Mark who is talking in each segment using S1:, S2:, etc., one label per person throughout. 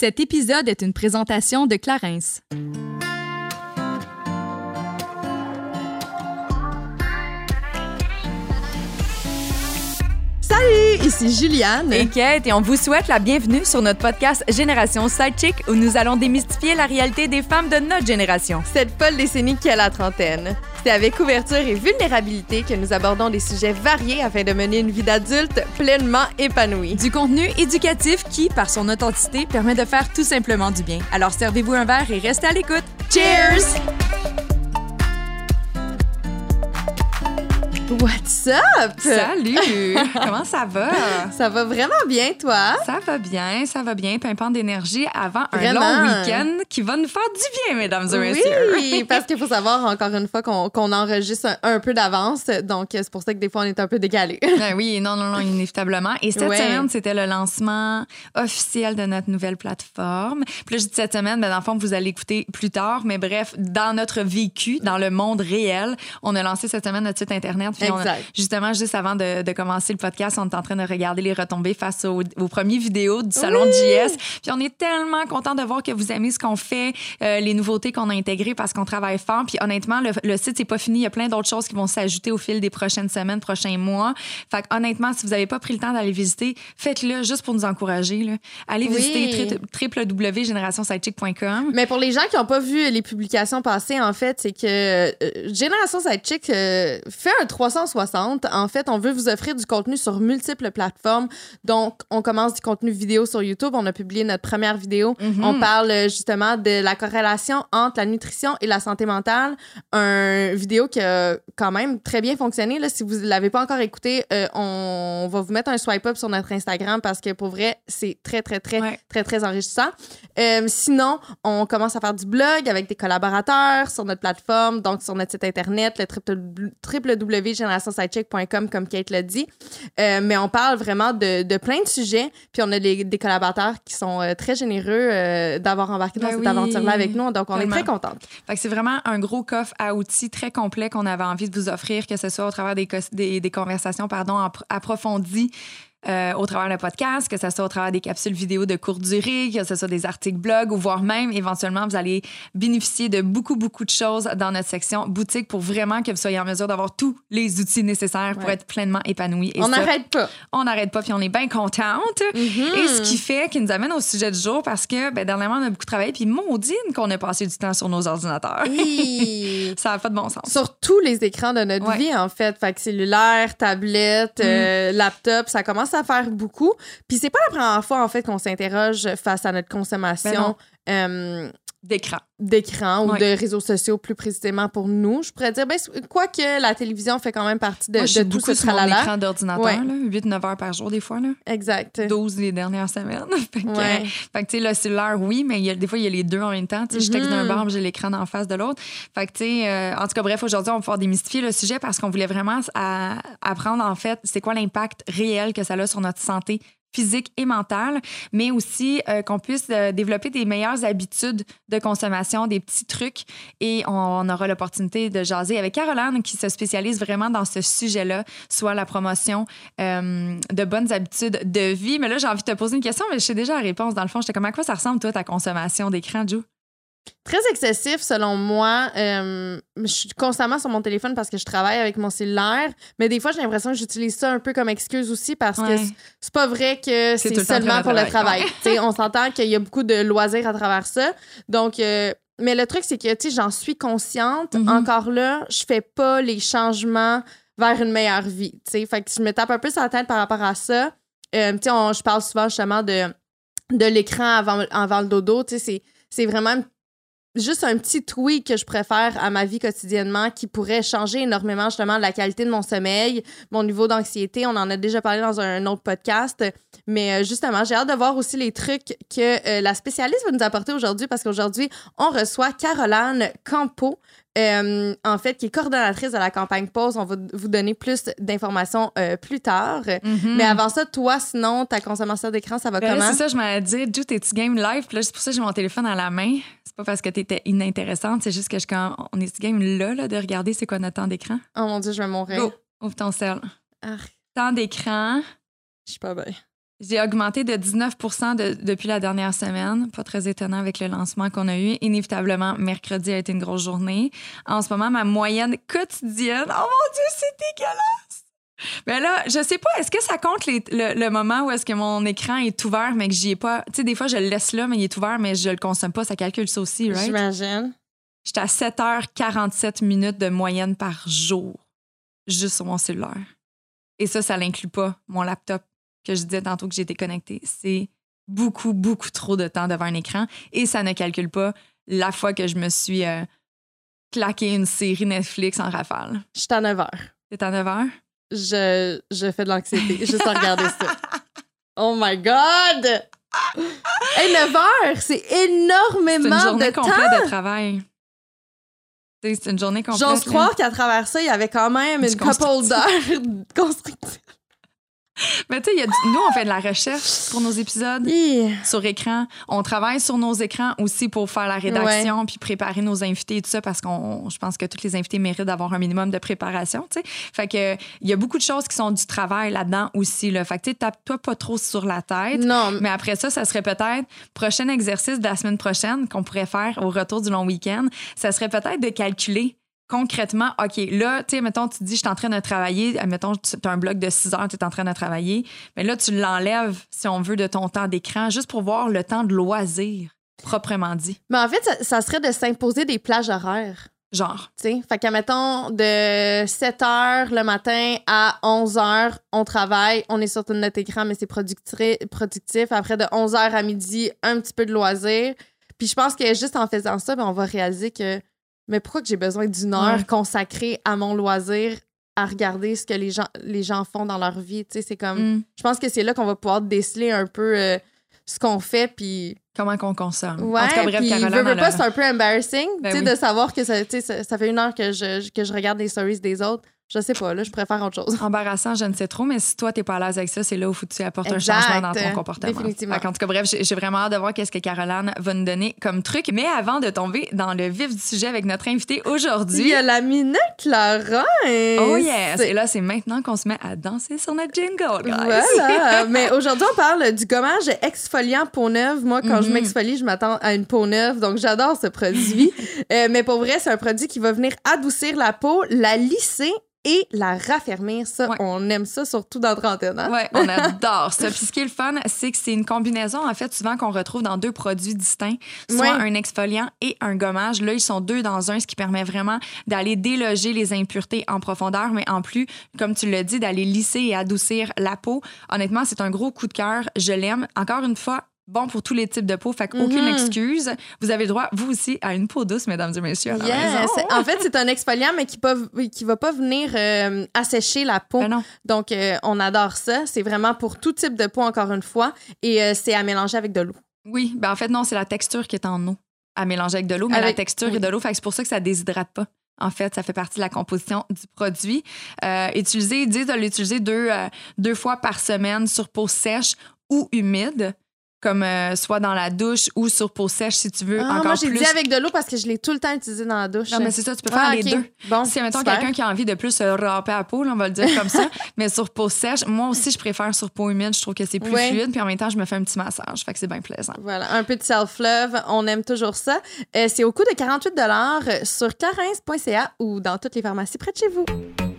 S1: Cet épisode est une présentation de Clarence.
S2: Salut, ici Juliane.
S1: Et Kate, et on vous souhaite la bienvenue sur notre podcast Génération Sidechick où nous allons démystifier la réalité des femmes de notre génération.
S2: Cette folle décennie qui a la trentaine. C'est avec ouverture et vulnérabilité que nous abordons des sujets variés afin de mener une vie d'adulte pleinement épanouie.
S1: Du contenu éducatif qui, par son authenticité, permet de faire tout simplement du bien. Alors servez-vous un verre et restez à l'écoute.
S2: Cheers! What's up?
S3: Salut! Comment ça va?
S2: Ça va vraiment bien, toi?
S3: Ça va bien, ça va bien. Pimpant d'énergie avant un long week-end qui va nous faire du bien, mesdames et messieurs.
S2: Oui, parce qu'il faut savoir, encore une fois, qu'on enregistre un, peu d'avance. Donc, c'est pour ça que des fois, on est un peu décalé.
S3: Ben oui, non, non, non, inévitablement. Et cette semaine, c'était le lancement officiel de notre nouvelle plateforme. Puis là, je dis cette semaine, ben, dans le fond, vous allez écouter plus tard. Mais bref, dans notre vécu, dans le monde réel, on a lancé cette semaine notre site Internet justement, juste avant de, commencer le podcast, on est en train de regarder les retombées face aux, premières vidéos du salon de JS. Puis on est tellement content de voir que vous aimez ce qu'on fait, euh, les nouveautés qu'on a intégrées parce qu'on travaille fort. Puis honnêtement, le, site n'est pas fini. Il y a plein d'autres choses qui vont s'ajouter au fil des prochaines semaines, prochains mois. Fait honnêtement, si vous n'avez pas pris le temps d'aller visiter, faites-le juste pour nous encourager. Là. Allez visiter www.generationsidechick.com.
S2: Mais pour les gens qui n'ont pas vu les publications passées, en fait, c'est que euh, Génération Sidechick euh, fait un 3 360. En fait, on veut vous offrir du contenu sur multiples plateformes. Donc, on commence du contenu vidéo sur YouTube. On a publié notre première vidéo. Mhm. On parle euh, justement de la corrélation entre la nutrition et la santé mentale. Un vidéo qui a quand même très bien fonctionné. Là, si vous ne l'avez pas encore écouté, euh, on va vous mettre un swipe up sur notre Instagram parce que pour vrai, c'est très, très, très, très, très, enrichissant. Euh, sinon, on commence à faire du blog avec des collaborateurs sur notre plateforme, donc sur notre site internet, le www générationsidecheck.com, comme Kate l'a dit. Euh, mais on parle vraiment de, de, plein de sujets. Puis on a des, des collaborateurs qui sont euh, très généreux euh, d'avoir embarqué dans ben cette aventure-là avec nous. Donc, on est très contente.
S3: Fait que c'est vraiment un gros coffre à outils très complet qu'on avait envie de vous offrir, que ce soit au travers des, des, des conversations pardon, approfondies euh, au travers de podcast, que ce soit au travers des capsules vidéo de courte durée, que ce soit des articles blog ou voire même éventuellement vous allez bénéficier de beaucoup beaucoup de choses dans notre section boutique pour vraiment que vous soyez en mesure d'avoir tous les outils nécessaires pour être pleinement épanoui.
S2: on n'arrête pas.
S3: On n'arrête pas puis on est bien contente. Mm-hmm. Et ce qui fait qu'il nous amène au sujet du jour parce que ben, dernièrement on a beaucoup travaillé puis maudine qu'on a passé du temps sur nos ordinateurs. Ça n'a pas de bon sens.
S2: Sur tous les écrans de notre vie en fait, fait que cellulaire, tablette, mm. euh, laptop, ça commence à faire beaucoup. Puis c'est pas la première fois, en fait, qu'on s'interroge face à notre consommation.
S3: Ben euh, d'écran.
S2: D'écran ou de réseaux sociaux, plus précisément pour nous. Je pourrais dire, ben, quoique la télévision fait quand même partie de,
S3: Moi,
S2: de tout ce
S3: sur mon écran d'ordinateur, 8-9 heures par jour, des fois. Là.
S2: Exact.
S3: 12 les dernières semaines. fait que, fait que tu sais, le cellulaire, oui, mais y a, des fois, il y a les deux en même temps. Tu sais, Je texte d'un mm-hmm. bar, j'ai l'écran en face de l'autre. Fait que, tu sais, euh, en tout cas, bref, aujourd'hui, on va pouvoir démystifier le sujet parce qu'on voulait vraiment apprendre, en fait, c'est quoi l'impact réel que ça a sur notre santé physique et mentale, mais aussi euh, qu'on puisse euh, développer des meilleures habitudes de consommation, des petits trucs. Et on, aura l'opportunité de jaser avec Caroline qui se spécialise vraiment dans ce sujet-là, soit la promotion euh, de bonnes habitudes de vie. Mais là, j'ai envie de te poser une question, mais je sais déjà la réponse. Dans le fond, j'étais comme à quoi ça ressemble, toi, ta consommation d'écran, Joe?
S2: Très excessif, selon moi. Euh, je suis constamment sur mon téléphone parce que je travaille avec mon cellulaire, mais des fois, j'ai l'impression que j'utilise ça un peu comme excuse aussi parce que c'est pas vrai que c'est seulement pour le travail. on s'entend qu'il y a beaucoup de loisirs à travers ça. Donc, euh, mais le truc, c'est que j'en suis consciente. Mm-hmm. Encore là, je fais pas les changements vers une meilleure vie. Fait que je me tape un peu sur la tête par rapport à ça. Euh, je parle souvent justement de, de l'écran avant, avant le dodo. C'est vraiment juste un petit tweak que je préfère à ma vie quotidiennement qui pourrait changer énormément justement la qualité de mon sommeil, mon niveau d'anxiété. On en a déjà parlé dans un autre podcast. Mais euh, justement, j'ai hâte de voir aussi les trucs que euh, la spécialiste va nous apporter aujourd'hui parce qu'aujourd'hui, on reçoit Caroline Campo. Euh, en fait, qui est coordonnatrice de la campagne Pause. On va vous donner plus d'informations plus tard. Mm-hmm. Mais avant ça, toi, sinon, ta consommation d'écran, ça va ben comment?
S3: C'est ça, je m'avais dit, Jude, t'es-tu game live? Puis là, c'est pour ça que j'ai mon téléphone à la main. C'est pas parce que t'étais inintéressante, c'est juste que je, quand on est game là, là, de regarder c'est quoi notre temps d'écran?
S2: Oh mon Dieu, je vais mourir.
S3: Go, ouvre ton sel. Temps d'écran.
S2: Je suis pas bien.
S3: J'ai augmenté de 19% depuis la dernière semaine. Pas très étonnant avec le lancement qu'on a eu. Inévitablement, mercredi a été une grosse journée. En ce moment, ma moyenne quotidienne, oh mon Dieu, c'est dégueulasse! Mais là, je sais pas, est-ce que ça compte le, moment où est-ce que mon écran est ouvert, mais que j'y ai pas? Tu sais, des fois, je le laisse là, mais il est ouvert, mais je le consomme pas. Ça calcule ça aussi, right?
S2: J'imagine.
S3: J'étais à 7h47 minutes de moyenne par jour, juste sur mon cellulaire. Et ça, ça l'inclut pas mon laptop que je disais tantôt que j'étais connectée. C'est beaucoup, beaucoup trop de temps devant un écran et ça ne calcule pas la fois que je me suis euh, claqué une série Netflix en rafale.
S2: Je suis à 9 h.
S3: T'es à 9 h?
S2: Je, je fais de l'anxiété juste en regarder ça. Oh my God! Hey, 9 heures, c'est énormément
S3: une journée
S2: de
S3: complète de travail. C'est une journée complète.
S2: J'ose croire qu'à travers ça, il y avait quand même une couple d'heures constructives.
S3: Mais tu sais, nous, on fait de la recherche pour nos épisodes sur écran. On travaille sur nos écrans aussi pour faire la rédaction puis préparer nos invités et tout ça parce qu'on, je pense que tous les invités méritent d'avoir un minimum de préparation, tu sais. Fait que il y a beaucoup de choses qui sont du travail là-dedans aussi, là. Fait que tu tape-toi pas trop sur la tête.
S2: Non.
S3: Mais après ça, ça serait peut-être prochain exercice de la semaine prochaine qu'on pourrait faire au retour du long week-end. Ça serait peut-être de calculer concrètement, OK, là, tu sais, mettons, tu dis, je suis en train de travailler, mettons, tu as un bloc de 6 heures, tu es en train de travailler, mais là, tu l'enlèves, si on veut, de ton temps d'écran, juste pour voir le temps de loisir, proprement dit.
S2: Mais en fait, ça, serait de s'imposer des plages horaires.
S3: Genre.
S2: Tu sais, fait qu'à mettons, de 7 heures le matin à 11 heures, on travaille, on est sur notre écran, mais c'est productif. Après, de 11 heures à midi, un petit peu de loisir. Puis je pense que juste en faisant ça, ben, on va réaliser que mais pourquoi que j'ai besoin d'une heure consacrée à mon loisir à regarder ce que les gens, les gens font dans leur vie? Tu sais, c'est comme. Mm. Je pense que c'est là qu'on va pouvoir déceler un peu euh, ce qu'on fait, puis.
S3: Comment qu'on consomme.
S2: Ouais, en tout cas, bref, Caroline, pas, c'est un peu embarrassing, ben tu sais, de savoir que ça, ça, ça fait une heure que je, que je regarde les stories des autres. Je sais pas, là, je préfère autre chose.
S3: Embarrassant, je ne sais trop, mais si toi, t'es pas à l'aise avec ça, c'est là où faut tu apportes un changement dans ton comportement.
S2: Définitivement.
S3: En tout cas, bref, j'ai vraiment hâte de voir qu'est-ce que Caroline va nous donner comme truc. Mais avant de tomber dans le vif du sujet avec notre invité aujourd'hui.
S2: Il y a la minute Laurent.
S3: Oh yes! Et là, c'est maintenant qu'on se met à danser sur notre jingle, guys.
S2: Voilà. mais aujourd'hui, on parle du gommage exfoliant peau neuve. Moi, quand je mhm. m'exfolie, je m'attends à une peau neuve, donc j'adore ce produit. Euh, mais pour vrai, c'est un produit qui va venir adoucir la peau, la lisser et la raffermir. Ça, on aime ça, surtout dans trentaine. Hein?
S3: Oui, on adore ça. Puis ce qui est le fun, c'est que c'est une combinaison, en fait, souvent qu'on retrouve dans deux produits distincts, soit un exfoliant et un gommage. Là, ils sont deux dans un, ce qui permet vraiment d'aller déloger les impuretés en profondeur, mais en plus, comme tu l'as dit, d'aller lisser et adoucir la peau. Honnêtement, c'est un gros coup de cœur. Je l'aime. Encore une fois, bon pour tous les types de peau, fait qu'aucune mhm. excuse. Vous avez le droit, vous aussi, à une peau douce, mesdames et messieurs.
S2: En fait, c'est un exfoliant, mais qui ne qui va pas venir euh, assécher la peau.
S3: Ben
S2: Donc, euh, on adore ça. C'est vraiment pour tout type de peau, encore une fois. Et euh, c'est à mélanger avec de l'eau.
S3: Oui, ben en fait, non, c'est la texture qui est en eau à mélanger avec de l'eau, mais la texture est de l'eau, fait c'est pour ça que ça déshydrate pas. En fait, ça fait partie de la composition du produit. utiliser, ils disent de l'utiliser deux, deux fois par semaine sur peau sèche ou humide comme euh, soit dans la douche ou sur peau sèche si tu veux
S2: ah,
S3: encore
S2: moi j'ai dit avec de l'eau parce que je l'ai tout le temps utilisé dans la douche.
S3: Non mais c'est ça, tu peux faire ah, les deux. Bon, si mettons quelqu'un qui a envie de plus se râper à peau, on va le dire comme ça, mais sur peau sèche, moi aussi je préfère sur peau humide, je trouve que c'est plus fluide puis en même temps je me fais un petit massage, fait que c'est bien plaisant.
S2: Voilà, un peu de self-love, on aime toujours ça. Euh, c'est au coût de 48 dollars sur clarins.ca ou dans toutes les pharmacies près de chez vous.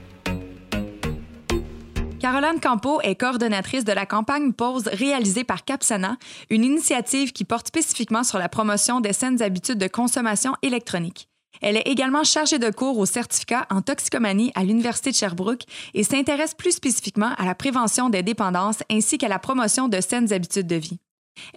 S3: Caroline Campo est coordonnatrice de la campagne Pause réalisée par Capsana, une initiative qui porte spécifiquement sur la promotion des saines habitudes de consommation électronique. Elle est également chargée de cours au certificat en toxicomanie à l'Université de Sherbrooke et s'intéresse plus spécifiquement à la prévention des dépendances ainsi qu'à la promotion de saines habitudes de vie.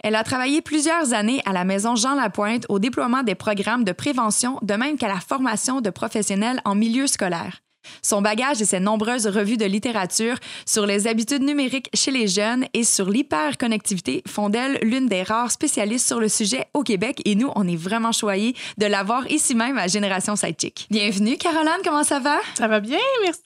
S3: Elle a travaillé plusieurs années à la Maison Jean Lapointe au déploiement des programmes de prévention, de même qu'à la formation de professionnels en milieu scolaire. Son bagage et ses nombreuses revues de littérature sur les habitudes numériques chez les jeunes et sur l'hyperconnectivité font d'elle l'une des rares spécialistes sur le sujet au Québec et nous, on est vraiment choyés de l'avoir ici même à Génération Sidechick. Bienvenue, Caroline, comment ça va?
S4: Ça va bien, merci.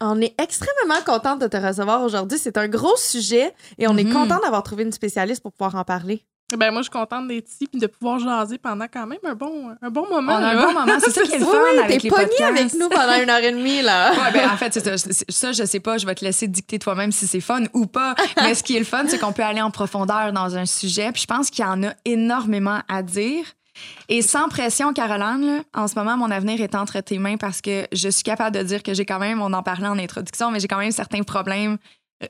S2: On est extrêmement contente de te recevoir aujourd'hui. C'est un gros sujet et on est mhm. content d'avoir trouvé une spécialiste pour pouvoir en parler.
S4: Ben moi, je suis contente d'être ici puis de pouvoir jaser pendant quand même un bon, un bon moment. On
S3: a un bon moment. C'est ça qui est le fun oui, avec les podcasts.
S2: avec nous pendant une heure et demie, là.
S3: ouais, ben, en fait, ça, ça, je sais pas. Je vais te laisser dicter toi-même si c'est fun ou pas. Mais ce qui est le fun, c'est qu'on peut aller en profondeur dans un sujet. Puis je pense qu'il y en a énormément à dire. Et sans pression, Caroline, en ce moment, mon avenir est entre tes mains parce que je suis capable de dire que j'ai quand même, on en parlait en introduction, mais j'ai quand même certains problèmes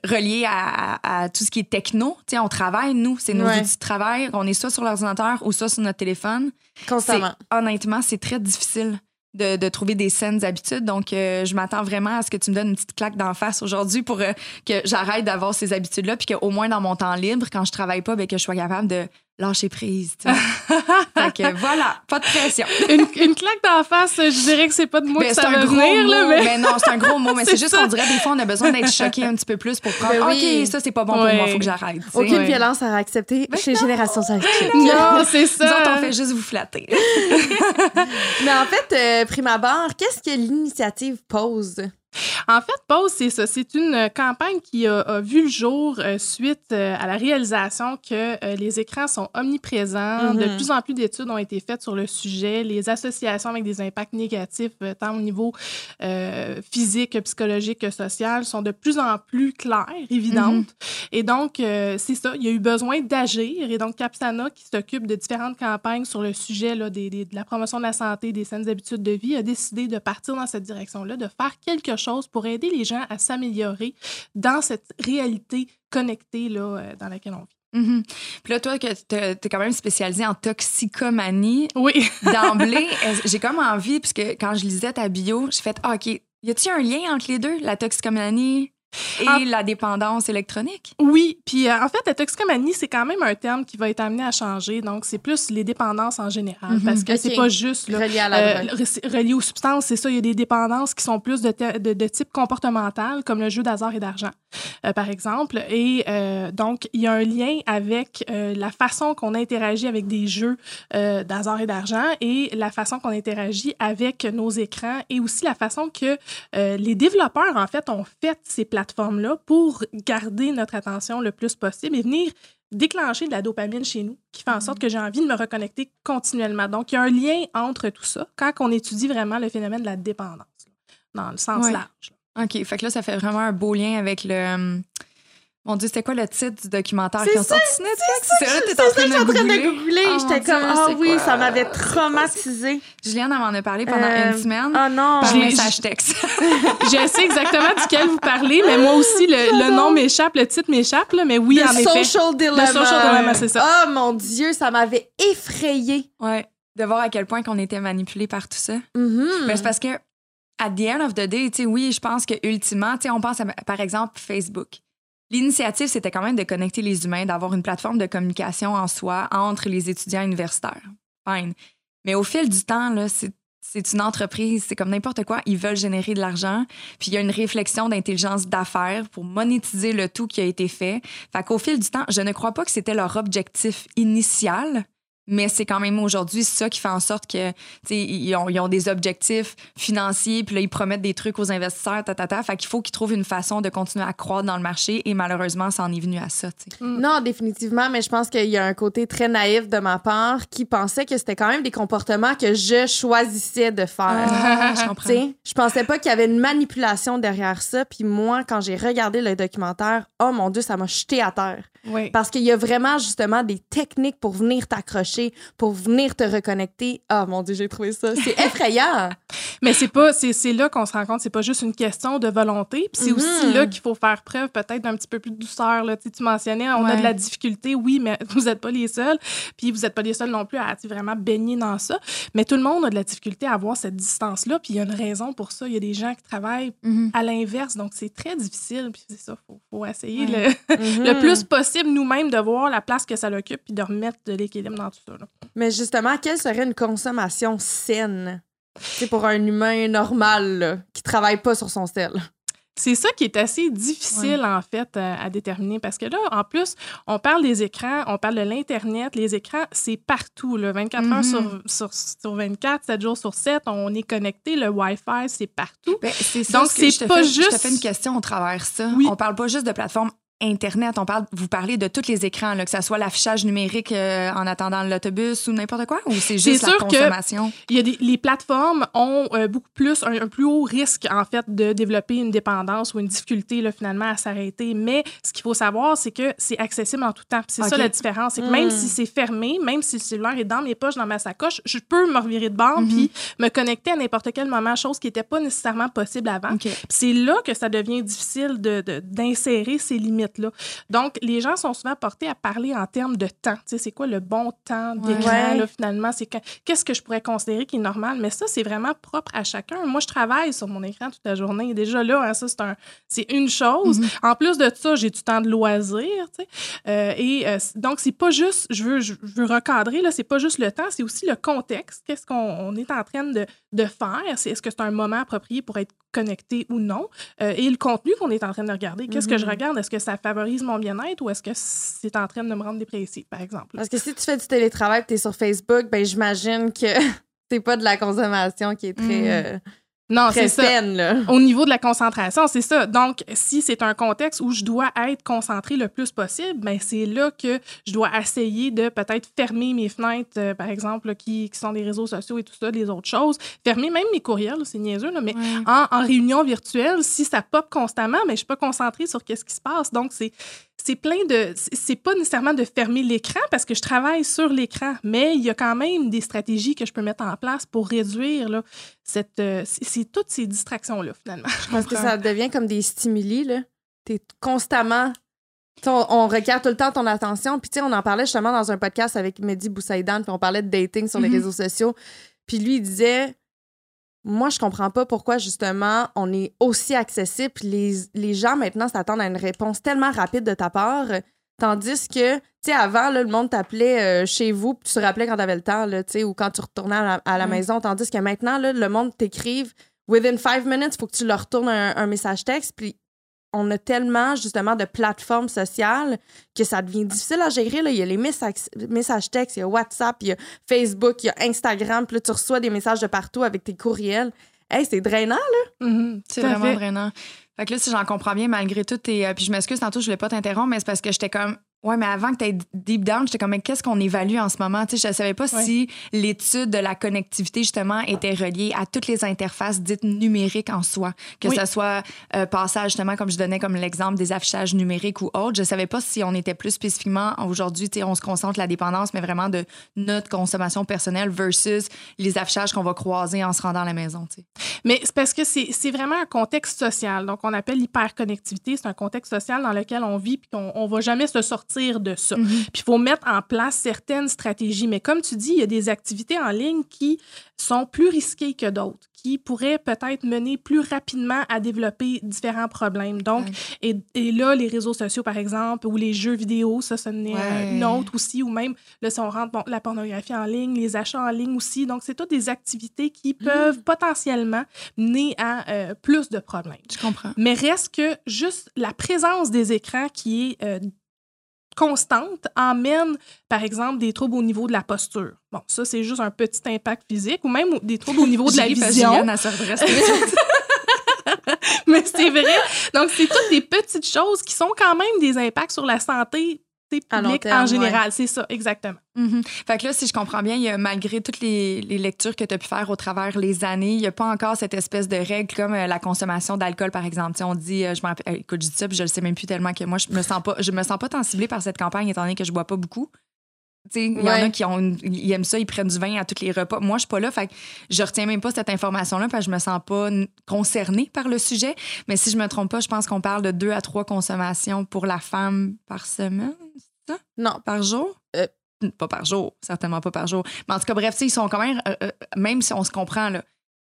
S3: reliés à, tout ce qui est techno. Tu on travaille, nous, c'est nos outils de travail. On est soit sur l'ordinateur ou soit sur notre téléphone.
S2: Constamment.
S3: Honnêtement, c'est très difficile de, trouver des saines habitudes. Donc, euh, je m'attends vraiment à ce que tu me donnes une petite claque d'en face aujourd'hui pour euh, que j'arrête d'avoir ces habitudes-là, puis qu'au moins dans mon temps libre, quand je travaille pas, ben, que je sois capable de lâcher prise. fait que voilà, pas de pression.
S4: une, claque d'en face, je dirais que c'est pas de moi ben, que ça va venir. Là,
S3: mais... mais... non, c'est un gros mot. Mais c'est juste qu'on dirait des fois, on a besoin d'être choqué un petit peu plus pour prendre ben OK, ça, c'est pas bon pour moi, faut que j'arrête.
S2: Aucune violence à accepter chez Génération 5.
S4: Non, c'est ça.
S3: Nous autres, on fait juste vous flatter.
S2: mais en fait, euh, prime abord, qu'est-ce que l'initiative pose?
S4: En fait, Pause, c'est ça. C'est une campagne qui a, vu le jour euh, suite euh, à la réalisation que euh, les écrans sont omniprésents. De mm-hmm. plus en plus d'études ont été faites sur le sujet. Les associations avec des impacts négatifs, tant au niveau physique, psychologique que social, sont de plus en plus claires, évidentes. Mm-hmm. Et donc, c'est ça. Il y a eu besoin d'agir. Et donc, Capsana, qui s'occupe de différentes campagnes sur le sujet là, des, de la promotion de la santé, des saines habitudes de vie, a décidé de partir dans cette direction-là, de faire quelque chose pour aider les gens à s'améliorer dans cette réalité connectée là, euh, dans laquelle on vit.
S3: Mm-hmm. Puis là, toi, tu es, quand même spécialisé en toxicomanie.
S4: Oui.
S3: D'emblée, j'ai comme envie, puisque quand je lisais ta bio, j'ai fait ah, OK, y a-t-il un lien entre les deux, la toxicomanie et la dépendance électronique?
S4: Oui, puis euh, en fait, la toxicomanie, c'est quand même un terme qui va être amené à changer. Donc, c'est plus les dépendances en général, mhm. parce que c'est pas juste
S2: relié, à la euh,
S4: relié aux substances. C'est ça, il y a des dépendances qui sont plus de, de, type comportemental, comme le jeu d'hasard et d'argent, euh, par exemple. Et donc, il y a un lien avec la façon qu'on interagit avec des jeux d'hasard et d'argent et la façon qu'on interagit avec nos écrans et aussi la façon que les développeurs, en fait, ont fait ces plateformes plateforme-là pour garder notre attention le plus possible et venir déclencher de la dopamine chez nous, qui fait en sorte mm. que j'ai envie de me reconnecter continuellement. Donc, il y a un lien entre tout ça quand on étudie vraiment le phénomène de la dépendance, dans le sens large.
S3: OK, fait que là, ça fait vraiment un beau lien avec le hum, mon Dieu, c'était quoi le titre du documentaire qui ont sorti sur Netflix?
S2: C'est ça, t'es en, train de googler. Oh J'étais comme, ah oh, oui, ça m'avait traumatisé.
S3: Juliane m'en a parlé pendant une euh, semaine.
S2: Oh non.
S3: Par message texte.
S4: je sais exactement duquel vous parlez, mais moi aussi, le, nom m'échappe, le titre m'échappe, mais oui, en
S2: effet. Social Dilemma.
S4: Le Social Dilemma, c'est ça.
S2: Oh mon Dieu, ça m'avait effrayé.
S3: Ouais, de voir à quel point qu'on était manipulé par tout ça.
S2: Mm-hmm.
S3: Mais c'est parce que, at the end of the day, tu sais, oui, je pense que ultimement, tu sais, on pense à, par exemple, Facebook. L'initiative, c'était quand même de connecter les humains, d'avoir une plateforme de communication en soi entre les étudiants universitaires. Fine. Mais au fil du temps, c'est une entreprise, c'est comme n'importe quoi, ils veulent générer de l'argent, puis il y a une réflexion d'intelligence d'affaires pour monétiser le tout qui a été fait. Fait qu'au fil du temps, je ne crois pas que c'était leur objectif initial, mais c'est quand même aujourd'hui ça qui fait en sorte que ils ont, ils ont des objectifs financiers puis là ils promettent des trucs aux investisseurs ta, ta, ta. fait qu'il faut qu'ils trouvent une façon de continuer à croître dans le marché et malheureusement ça en est venu à ça
S2: mm. non définitivement mais je pense qu'il y a un côté très naïf de ma part qui pensait que c'était quand même des comportements que je choisissais de faire
S3: je comprends
S2: je pensais pas qu'il y avait une manipulation derrière ça puis moi quand j'ai regardé le documentaire oh mon dieu ça m'a jeté à terre
S4: oui.
S2: parce qu'il y a vraiment justement des techniques pour venir t'accrocher pour venir te reconnecter. Ah, mon Dieu, j'ai trouvé ça. C'est effrayant.
S4: Mais c'est pas, c'est là qu'on se rend compte, c'est pas juste une question de volonté. Puis c'est aussi mm-hmm. là qu'il faut faire preuve peut-être d'un petit peu plus de douceur. Là. Tu, tu mentionnais, on a de la difficulté, oui, mais vous n'êtes pas les seuls. Puis vous n'êtes pas les seuls non plus à vraiment baigner dans ça. Mais tout le monde a de la difficulté à avoir cette distance-là. Puis il y a une raison pour ça. Il y a des gens qui travaillent mm-hmm. à l'inverse. Donc c'est très difficile. Puis c'est ça, il faut, essayer le, le, mm-hmm. plus possible nous-mêmes de voir la place que ça occupe puis de remettre de l'équilibre dans tout
S2: mais justement, quelle serait une consommation saine c'est pour un humain normal là, qui travaille pas sur son sel?
S4: C'est ça qui est assez difficile, en fait, à, déterminer parce que là, en plus, on parle des écrans, on parle de l'Internet. Les écrans, c'est partout, là, 24 heures sur, sur, sur, 24, 7 jours sur 7, on est connecté. Le Wi-Fi, c'est partout.
S3: Ben, Donc, c'est pas juste. Je te fais une question au travers ça. On parle pas juste de plateforme Internet. On parle, vous parlez de tous les écrans, là, que ce soit l'affichage numérique euh, en attendant l'autobus ou n'importe quoi, ou c'est juste la consommation?
S4: il y a des, les plateformes ont euh, beaucoup plus, un, plus haut risque, en fait, de développer une dépendance ou une difficulté, là, finalement, à s'arrêter. Mais ce qu'il faut savoir, c'est que c'est accessible en tout temps. C'est ça la différence. C'est que même hmm. si c'est fermé, même si le cellulaire est dans mes poches, dans ma sacoche, je peux me revirer de bord puis me connecter à n'importe quel moment, chose qui n'était pas nécessairement possible avant. C'est là que ça devient difficile d'insérer de, ces limites donc, les gens sont souvent portés à parler en termes de temps. Tu sais, c'est quoi le bon temps d'écran, finalement? C'est qu'est-ce que je pourrais considérer qui est normal? Mais ça, c'est vraiment propre à chacun. Moi, je travaille sur mon écran toute la journée. Déjà là, hein, ça, c'est un, une chose. Mm-hmm. En plus de ça, j'ai du temps de loisir, tu sais. Euh, et euh, donc, c'est pas juste, je veux, je veux recadrer, là, c'est pas juste le temps, c'est aussi le contexte. Qu'est-ce qu'on est en train de, de faire? Est-ce que c'est un moment approprié pour être connecté ou non? Euh, et le contenu qu'on est en train de regarder. Qu'est-ce que je mm-hmm. regarde? Est-ce que ça favorise mon bien-être ou est-ce que c'est en train de me rendre dépressif, par exemple?
S2: Parce que si tu fais du télétravail et tu es sur Facebook, ben j'imagine que c'est pas de la consommation qui est très. Mm. Euh, non, c'est ça.
S4: Au niveau de la concentration, c'est ça. Donc, si c'est un contexte où je dois être concentré le plus possible, ben c'est là que je dois essayer de peut-être fermer mes fenêtres, euh, par exemple, qui, qui, sont des réseaux sociaux et tout ça, les autres choses. Fermer même mes courriels, c'est niaiseux, là, mais en, en, réunion virtuelle, si ça pop constamment, mais ben, je suis pas concentrée sur qu'est-ce qui se passe. Donc, c'est c'est plein de. C'est pas nécessairement de fermer l'écran parce que je travaille sur l'écran, mais il y a quand même des stratégies que je peux mettre en place pour réduire là, cette. Euh, c'est toutes ces distractions-là, finalement.
S2: Parce que ça devient comme des stimuli, là. T'es constamment. On, regarde tout le temps ton attention. Puis, tu sais, on en parlait justement dans un podcast avec Mehdi Boussaïdan, puis on parlait de dating sur les mm-hmm. réseaux sociaux. Puis lui, il disait moi, je comprends pas pourquoi, justement, on est aussi accessible. Les, les gens, maintenant, s'attendent à une réponse tellement rapide de ta part. Tandis que, tu sais, avant, le monde t'appelait euh, chez vous, tu te rappelais quand t'avais le temps, tu sais, ou quand tu retournais à la, maison. Tandis que maintenant, le monde t'écrive within five minutes, il faut que tu leur retournes un, un message texte. Puis on a tellement justement de plateformes sociales que ça devient difficile à gérer. Là. Il y a les messages, textes, il y a WhatsApp, il y a Facebook, il y a Instagram. Puis là, tu reçois des messages de partout avec tes courriels. Hey, c'est drainant, là.
S3: Mm-hmm. c'est vraiment drainant. Fait que là, si j'en comprends bien, malgré tout, et euh, puis je m'excuse, tantôt, je voulais pas t'interrompre, mais c'est parce que j'étais comme Ouais, mais avant que tu aies deep down, j'étais comme, mais qu'est-ce qu'on évalue en ce moment? Tu sais, je savais pas si l'étude de la connectivité, justement, était reliée à toutes les interfaces dites numériques en soi. Que ce soit euh, passage, justement, comme je donnais comme l'exemple des affichages numériques ou autres. Je savais pas si on était plus spécifiquement, aujourd'hui, tu sais, on se concentre la dépendance, mais vraiment de notre consommation personnelle versus les affichages qu'on va croiser en se rendant à la maison, tu sais.
S4: Mais c'est parce que c'est vraiment un contexte social. Donc, on appelle l'hyperconnectivité. C'est un contexte social dans lequel on vit puis qu'on on va jamais se sortir de ça. Mhm. Puis il faut mettre en place certaines stratégies. Mais comme tu dis, il y a des activités en ligne qui sont plus risquées que d'autres, qui pourraient peut-être mener plus rapidement à développer différents problèmes. Donc, et, et, là, les réseaux sociaux, par exemple, ou les jeux vidéo, ça, ça n'est une autre aussi, ou même, là, si on rentre bon, la pornographie en ligne, les achats en ligne aussi. Donc, c'est toutes des activités qui mhm. peuvent potentiellement mener à euh, plus de problèmes.
S3: Je comprends.
S4: Mais reste que juste la présence des écrans qui est euh, constante amène, par exemple, des troubles au niveau de la posture. Bon, ça, c'est juste un petit impact physique ou même des troubles au niveau de la vision. Mais c'est vrai. Donc, c'est toutes des petites choses qui sont quand même des impacts sur la santé publique en général. C'est ça, exactement.
S3: Mm-hmm. Fait que là, si je comprends bien, il y a, malgré toutes les, lectures que tu as pu faire au travers les années, il n'y a pas encore cette espèce de règle comme euh, la consommation d'alcool, par exemple. on dit, euh, je euh, écoute, je dis ça, puis je le sais même plus tellement que moi, je me sens pas, je me sens pas tant ciblée par cette campagne, étant donné que je bois pas beaucoup. Il y en a qui ont, ils aiment ça, ils prennent du vin à tous les repas. Moi, je suis pas là, fait que je retiens même pas cette information-là parce que je me sens pas concernée par le sujet. Mais si je me trompe pas, je pense qu'on parle de deux à trois consommations pour la femme par semaine?
S2: Non.
S3: Par jour?
S2: Euh,
S3: pas par jour, certainement pas par jour. Mais en tout cas, bref, ils sont quand même, euh, euh, même si on se comprend,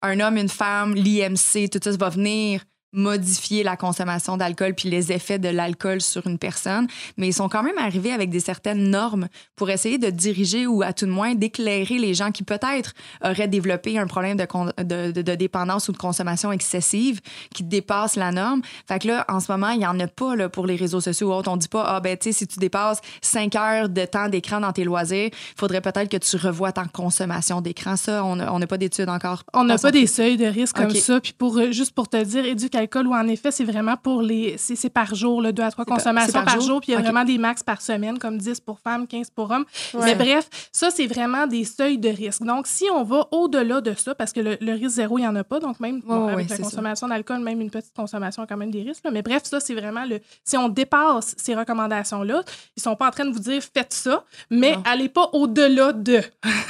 S3: un homme, une femme, l'IMC, tout ça, ça va venir modifier la consommation d'alcool puis les effets de l'alcool sur une personne, mais ils sont quand même arrivés avec des certaines normes pour essayer de diriger ou à tout de moins d'éclairer les gens qui peut-être auraient développé un problème de, de, dépendance ou de consommation excessive qui dépasse la norme. Fait que là, en ce moment, il n'y en a pas là, pour les réseaux sociaux ou autres. On dit pas, ah ben tu sais, si tu dépasses 5 heures de temps d'écran dans tes loisirs, il faudrait peut-être que tu revoies ta consommation d'écran. Ça, on n'a pas d'études encore.
S4: On n'a pas des seuils de risque comme ça. Puis pour, juste pour te dire, éduquer d'alcool où, en effet, c'est vraiment pour les. C'est par jour, le 2 à 3 consommations par, jour? Puis il y a vraiment des max par semaine, comme 10 pour femmes, 15 pour hommes. Mais bref, ça, c'est vraiment des seuils de risque. Donc, si on va au-delà de ça, parce que le, risque zéro, il n'y en a pas. Donc, même avec la consommation d'alcool, même une petite consommation a quand même des risques. Mais bref, ça, c'est vraiment le. Si on dépasse ces recommandations-là, ils ne sont pas en train de vous dire faites ça, mais allez pas au-delà de.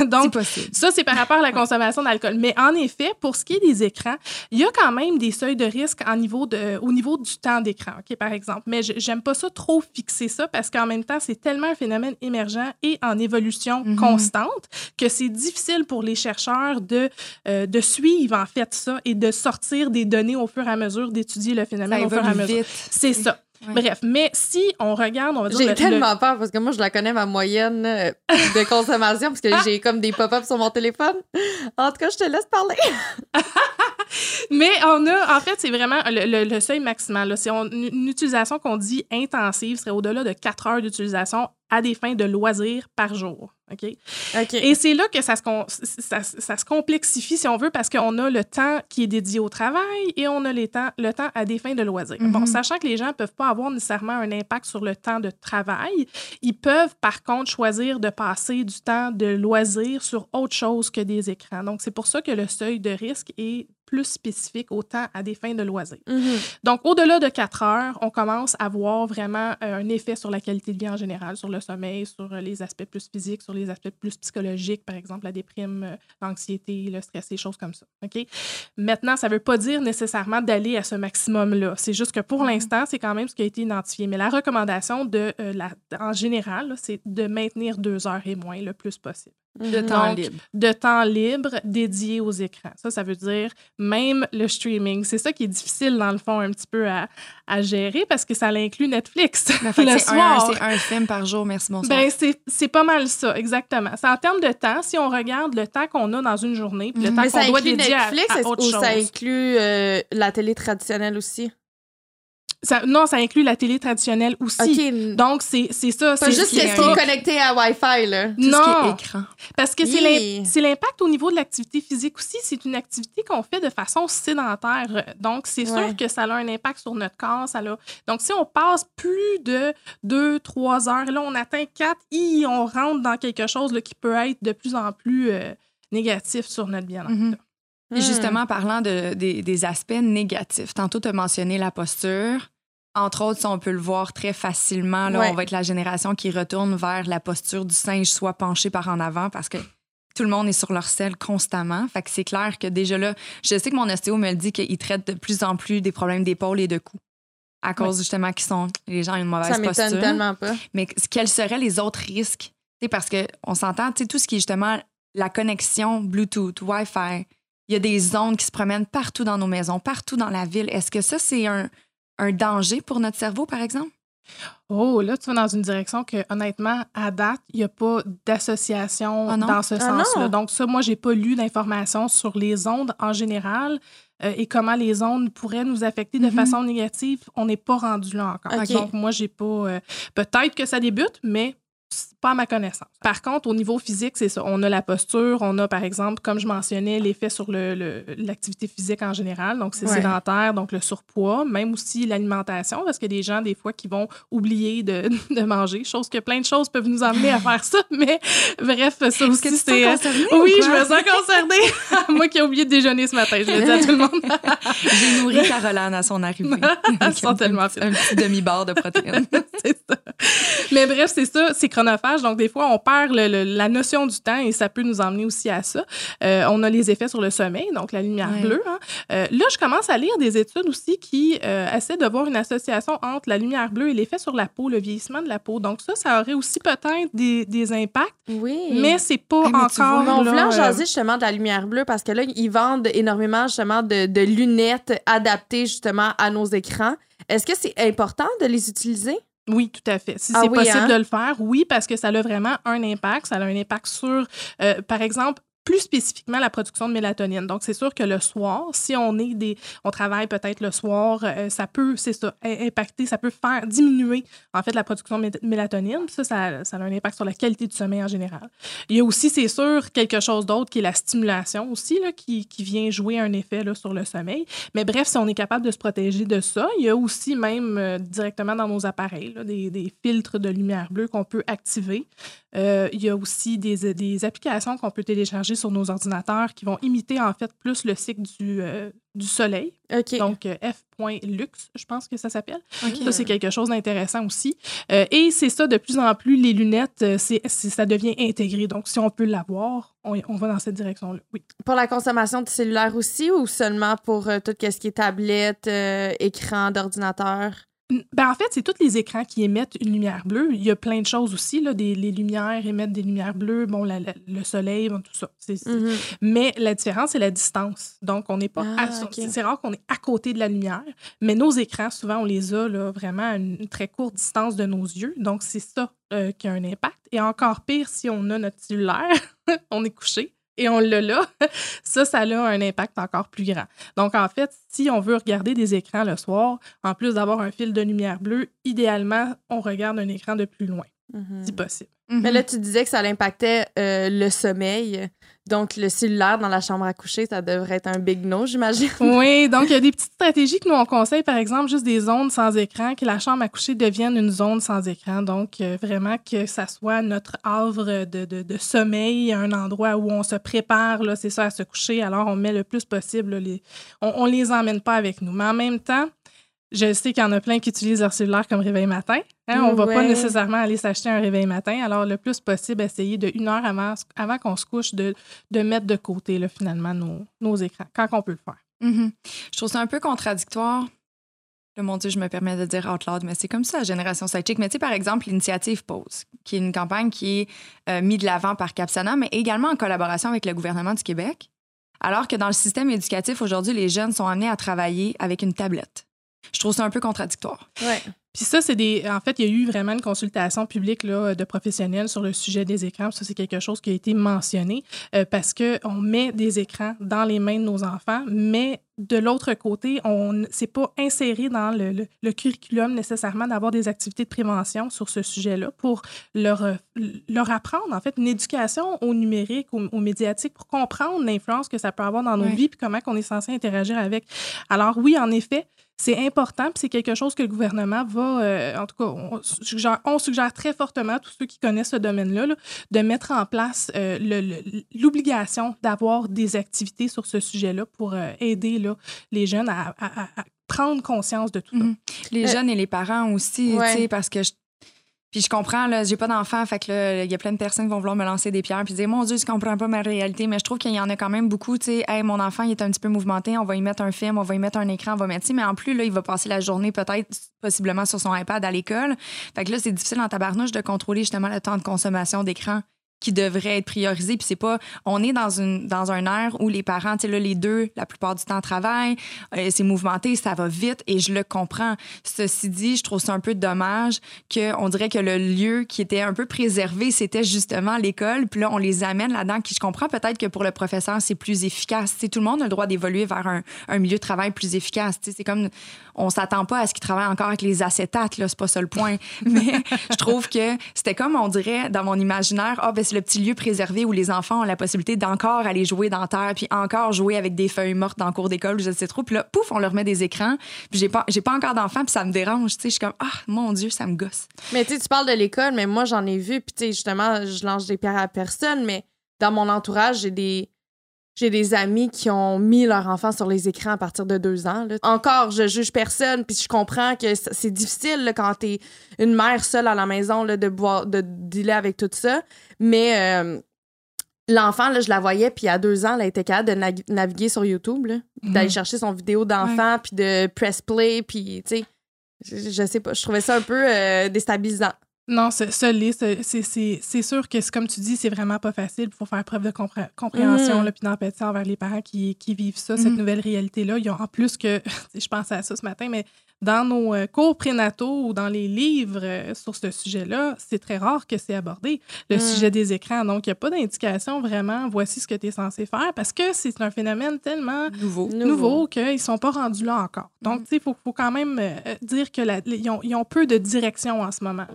S4: Donc, ça, c'est par rapport à la consommation d'alcool. Mais en effet, pour ce qui est des écrans, il y a quand même des seuils de risque en niveau de, au niveau du temps d'écran, OK, par exemple. Mais j'aime pas ça trop fixer ça parce qu'en même temps, c'est tellement un phénomène émergent et en évolution mm-hmm. constante que c'est difficile pour les chercheurs de, euh, de suivre, en fait, ça et de sortir des données au fur et à mesure, d'étudier le phénomène au fur et à mesure. C'est ça. Bref, mais si on regarde, on va dire.
S2: J'ai tellement peur parce que moi, je la connais, ma moyenne euh, de consommation, parce que j'ai comme des pop-ups sur mon téléphone. En tout cas, je te laisse parler.
S4: mais on a, en fait, c'est vraiment le, seuil maximal. C'est une utilisation qu'on dit intensive serait au-delà de 4 heures d'utilisation à des fins de loisirs par jour. OK? Et c'est là que ça se, ça, se, complexifie, si on veut, parce qu'on a le temps qui est dédié au travail et on a les temps, le temps à des fins de loisirs. Bon, mm-hmm. sachant que les gens ne peuvent pas avoir nécessairement un impact sur le temps de travail, ils peuvent par contre choisir de passer du temps de loisirs sur autre chose que des écrans. Donc, c'est pour ça que le seuil de risque est plus spécifique au temps à des fins de loisirs. Mm-hmm. Donc, au-delà de 4 heures, on commence à voir vraiment euh, un effet sur la qualité de vie en général, sur le sommeil, sur euh, les aspects plus physiques, sur les aspects plus psychologiques, par exemple la déprime, euh, l'anxiété, le stress, des choses comme ça. OK? Maintenant, ça ne veut pas dire nécessairement d'aller à ce maximum-là. C'est juste que pour mm-hmm. l'instant, c'est quand même ce qui a été identifié. Mais la recommandation de, la, en général, c'est de maintenir deux heures et moins le plus possible.
S3: De temps libre.
S4: De temps libre dédié aux écrans. Ça, ça veut dire même le streaming. C'est ça qui est difficile, dans le fond, un petit peu à, à gérer parce que ça l'inclut Netflix.
S3: le soir. C'est un film par jour, merci, bonsoir.
S4: Ben, c'est pas mal ça, exactement. C'est en termes de temps, si on regarde le temps qu'on a dans une journée, puis le mhm. temps qu'on doit dédier Netflix, à, autre ou
S2: ça inclut euh, la télé traditionnelle aussi?
S4: Non, ça inclut la télé traditionnelle aussi. Donc, c'est ça.
S2: C'est juste ce qui est connecté à Wi-Fi, là.
S4: non. Ce qui est écran. Parce que c'est l'impact au niveau de l'activité physique aussi. C'est une activité qu'on fait de façon sédentaire. Donc, c'est sûr que ça a un impact sur notre corps. Ça Donc, si on passe plus de deux, trois heures, là, on atteint quatre, et on rentre dans quelque chose là, qui peut être de plus en plus euh, négatif sur notre bien-être.
S3: Et justement, parlant de, des, aspects négatifs, tantôt tu as mentionné la posture. Entre autres, on peut le voir très facilement, là, on va être la génération qui retourne vers la posture du singe, soit penché par en avant, parce que tout le monde est sur leur selle constamment. Fait que c'est clair que déjà là, je sais que mon ostéo me le dit qu'il traite de plus en plus des problèmes d'épaule et de cou. À cause justement qu'ils sont les gens ont une mauvaise posture. Ça
S2: tellement pas.
S3: Mais quels seraient les autres risques? sais, parce qu'on s'entend, tout ce qui est justement la connexion Bluetooth, Wi-Fi, il y a des ondes qui se promènent partout dans nos maisons, partout dans la ville. Est-ce que ça, c'est un, danger pour notre cerveau, par exemple?
S4: Oh, là, tu vas dans une direction que, honnêtement, à date, il n'y a pas d'association ah dans ce ah sens-là. Donc, ça, moi, j'ai pas lu d'informations sur les ondes en général euh, et comment les ondes pourraient nous affecter de mm-hmm. façon négative. On n'est pas rendu là encore. Donc, moi, j'ai pas. Euh, peut-être que ça débute, mais pas à ma connaissance. Par contre, au niveau physique, c'est ça. On a la posture, on a, par exemple, comme je mentionnais, l'effet sur l'activité le, physique en général. Donc, c'est sédentaire, donc le surpoids, même aussi l'alimentation, parce qu'il y a des gens, des fois, qui vont oublier de, de, manger, chose que plein de choses peuvent nous amener à faire ça. Mais bref, ça aussi, c'est.
S3: Euh,
S4: oui, je me sens concernée. Moi qui ai oublié de déjeuner ce matin, je l'ai dit à tout le monde.
S3: J'ai nourri Caroline à son arrivée.
S4: tellement
S3: un, un petit demi-bar de protéines.
S4: c'est ça. Mais bref, c'est ça, c'est chronophage. Donc, des fois, on perd la notion du temps et ça peut nous emmener aussi à ça. Euh, on a les effets sur le sommeil, donc la lumière bleue. Hein. Euh, là, je commence à lire des études aussi qui euh, essaient de voir une association entre la lumière bleue et l'effet sur la peau, le vieillissement de la peau. Donc, ça, ça aurait aussi peut-être des, impacts.
S2: Oui.
S4: Mais c'est pas encore.
S2: on voulait jaser justement de la lumière bleue parce que là, ils vendent énormément justement de, de lunettes adaptées justement à nos écrans. Est-ce que c'est important de les utiliser?
S4: Oui, tout à fait. Si ah c'est possible hein? de le faire, oui, parce que ça a vraiment un impact. Ça a un impact sur, euh, par exemple, plus spécifiquement la production de mélatonine. Donc, c'est sûr que le soir, si on est des, on travaille peut-être le soir, euh, ça peut, c'est ça, impacter, ça peut faire diminuer en fait la production de mélatonine. Ça, ça, a un impact sur la qualité du sommeil en général. Il y a aussi, c'est sûr, quelque chose d'autre qui est la stimulation aussi, là, qui, qui vient jouer un effet là, sur le sommeil. Mais bref, si on est capable de se protéger de ça, il y a aussi même euh, directement dans nos appareils là, des, des, filtres de lumière bleue qu'on peut activer. Euh, il y a aussi des, des applications qu'on peut télécharger sur nos ordinateurs qui vont imiter en fait plus le cycle du, euh, du soleil. Donc, euh, F.lux, je pense que ça s'appelle. Ça, c'est quelque chose d'intéressant aussi. Euh, et c'est ça, de plus en plus, les lunettes, c'est, ça devient intégré. Donc, si on peut l'avoir, on, on va dans cette direction-là. Oui.
S2: Pour la consommation de cellulaire aussi ou seulement pour tout ce qui est tablette, écran d'ordinateur?
S4: Ben, en fait, c'est tous les écrans qui émettent une lumière bleue. Il y a plein de choses aussi. Là, des, les lumières émettent des lumières bleues, bon, le soleil, tout ça. Mm-hmm. Mais la différence, c'est la distance. Donc, on n'est pas. Ah, c'est rare qu'on est à côté de la lumière. Mais nos écrans, souvent, on les a là, vraiment à une très courte distance de nos yeux. Donc, c'est ça euh, qui a un impact. Et encore pire, si on a notre cellulaire, on est couché et on l'a là, ça, ça a un impact encore plus grand. Donc, en fait, si on veut regarder des écrans le soir, en plus d'avoir un fil de lumière bleue, idéalement, on regarde un écran de plus loin, si mhm. possible.
S2: Mais là, tu disais que ça impactait euh, le sommeil. Donc, le cellulaire dans la chambre à coucher, ça devrait être un big no, j'imagine.
S4: Oui, donc il y a des petites stratégies que nous, on conseille, par exemple, juste des zones sans écran, que la chambre à coucher devienne une zone sans écran. Donc, euh, vraiment que ça soit notre havre de, de, sommeil, un endroit où on se prépare, là, c'est ça, à se coucher. Alors, on met le plus possible, les, on ne les emmène pas avec nous. Mais en même temps, je sais qu'il y en a plein qui utilisent leur cellulaire comme réveil matin. Hein. On ne va pas nécessairement aller s'acheter un réveil matin. Alors, le plus possible, essayer de une heure avant, avant qu'on se couche, de, de mettre de côté là, finalement nos, nos écrans, quand on peut le faire.
S3: Mm-hmm. Je trouve ça un peu contradictoire. Le mon Dieu, je me permets de dire out loud, mais c'est comme ça, Génération Sidechick. Mais tu sais, par exemple, l'initiative Pause, qui est une campagne qui est euh, mise de l'avant par Capsana, mais également en collaboration avec le gouvernement du Québec. Alors que dans le système éducatif, aujourd'hui, les jeunes sont amenés à travailler avec une tablette je trouve ça un peu contradictoire.
S2: Ouais.
S4: Puis ça, c'est des. En fait, il y a eu vraiment une consultation publique là, de professionnels sur le sujet des écrans. Ça, c'est quelque chose qui a été mentionné euh, parce qu'on met des écrans dans les mains de nos enfants, mais de l'autre côté, on c'est pas inséré dans le, le, curriculum nécessairement d'avoir des activités de prévention sur ce sujet-là pour leur, leur apprendre, en fait, une éducation au numérique, au, au médiatique, pour comprendre l'influence que ça peut avoir dans nos vies puis comment on est censé interagir avec. Alors oui, en effet, c'est important, puis c'est quelque chose que le gouvernement va, euh, en tout cas, on suggère, on suggère, très fortement à tous ceux qui connaissent ce domaine-là de mettre en place euh, l'obligation d'avoir des activités sur ce sujet-là pour euh, aider là, les jeunes à, prendre conscience de tout ça. Mm-hmm.
S3: Les jeunes et les parents aussi, parce que je puis je comprends, là, j'ai pas d'enfant, fait que là, il y a plein de personnes qui vont vouloir me lancer des pierres puis dire Mon Dieu, je comprends pas ma réalité, mais je trouve qu'il y en a quand même beaucoup, tu sais, hey, mon enfant, il est un petit peu mouvementé, on va y mettre un film, on va y mettre un écran, on va mettre mais en plus, là, il va passer la journée peut-être, possiblement sur son iPad à l'école. Fait que là, c'est difficile en tabarnouche de contrôler justement le temps de consommation d'écran qui devrait être priorisé. Puis c'est pas, on est dans une dans un air où les parents, tu sais là, les deux, la plupart du temps travaillent, euh, c'est mouvementé, ça va vite et je le comprends. Ceci dit, je trouve ça un peu dommage que on dirait que le lieu qui était un peu préservé, c'était justement l'école. Puis là, on les amène là-dedans. Qui je comprends peut-être que pour le professeur, c'est plus efficace. c'est tout le monde a le droit d'évoluer vers un, un, milieu de travail plus efficace. C'est comme on s'attend pas à ce qu'ils travaillent encore avec les acétates. Là, c'est pas ça le point. Mais je trouve que c'était comme on dirait dans mon imaginaire, ah ben c'est le petit lieu préservé où les enfants ont la possibilité d'encore aller jouer dans terre, puis encore jouer avec des feuilles mortes dans le cours d'école, je sais trop. Puis là, pouf, on leur met des écrans. Puis j'ai pas, encore d'enfants, puis ça me dérange. Tu sais, je suis comme, ah, mon Dieu, ça me gosse.
S2: Mais tu tu parles de l'école, mais moi, j'en ai vu, puis tu sais, justement, je lance des pierres à personne, mais dans mon entourage, j'ai des j'ai des amis qui ont mis leur enfant sur les écrans à partir de deux ans. Encore, je juge personne, puis je comprends que c'est difficile là, quand t'es une mère seule à la maison là, de boire, de dealer avec tout ça. Mais euh, l'enfant, là, je la voyais, puis à deux ans, elle était capable de naviguer sur YouTube, mhm. d'aller chercher son vidéo d'enfant, puis de press play, puis tu sais, je, sais pas, je trouvais ça un peu euh, déstabilisant.
S4: Non, ça, c'est sûr que, comme tu dis, c'est vraiment pas facile. Il faut faire preuve de compréhension mm. puis d'empathie envers les parents qui, vivent ça, cette mm. nouvelle réalité-là. En plus que, je pensais à ça ce matin, mais dans nos euh, cours prénataux ou dans les livres euh, sur ce sujet-là, c'est très rare que c'est abordé, le hmm. sujet des écrans. Donc, il n'y a pas d'indication vraiment, voici ce que tu es censé faire, parce que c'est un phénomène tellement nouveau, nouveau qu'ils ne sont pas rendus là encore. Donc, tu sais, il faut, faut, quand même euh, dire qu'ils ont, ont, peu de direction en ce moment.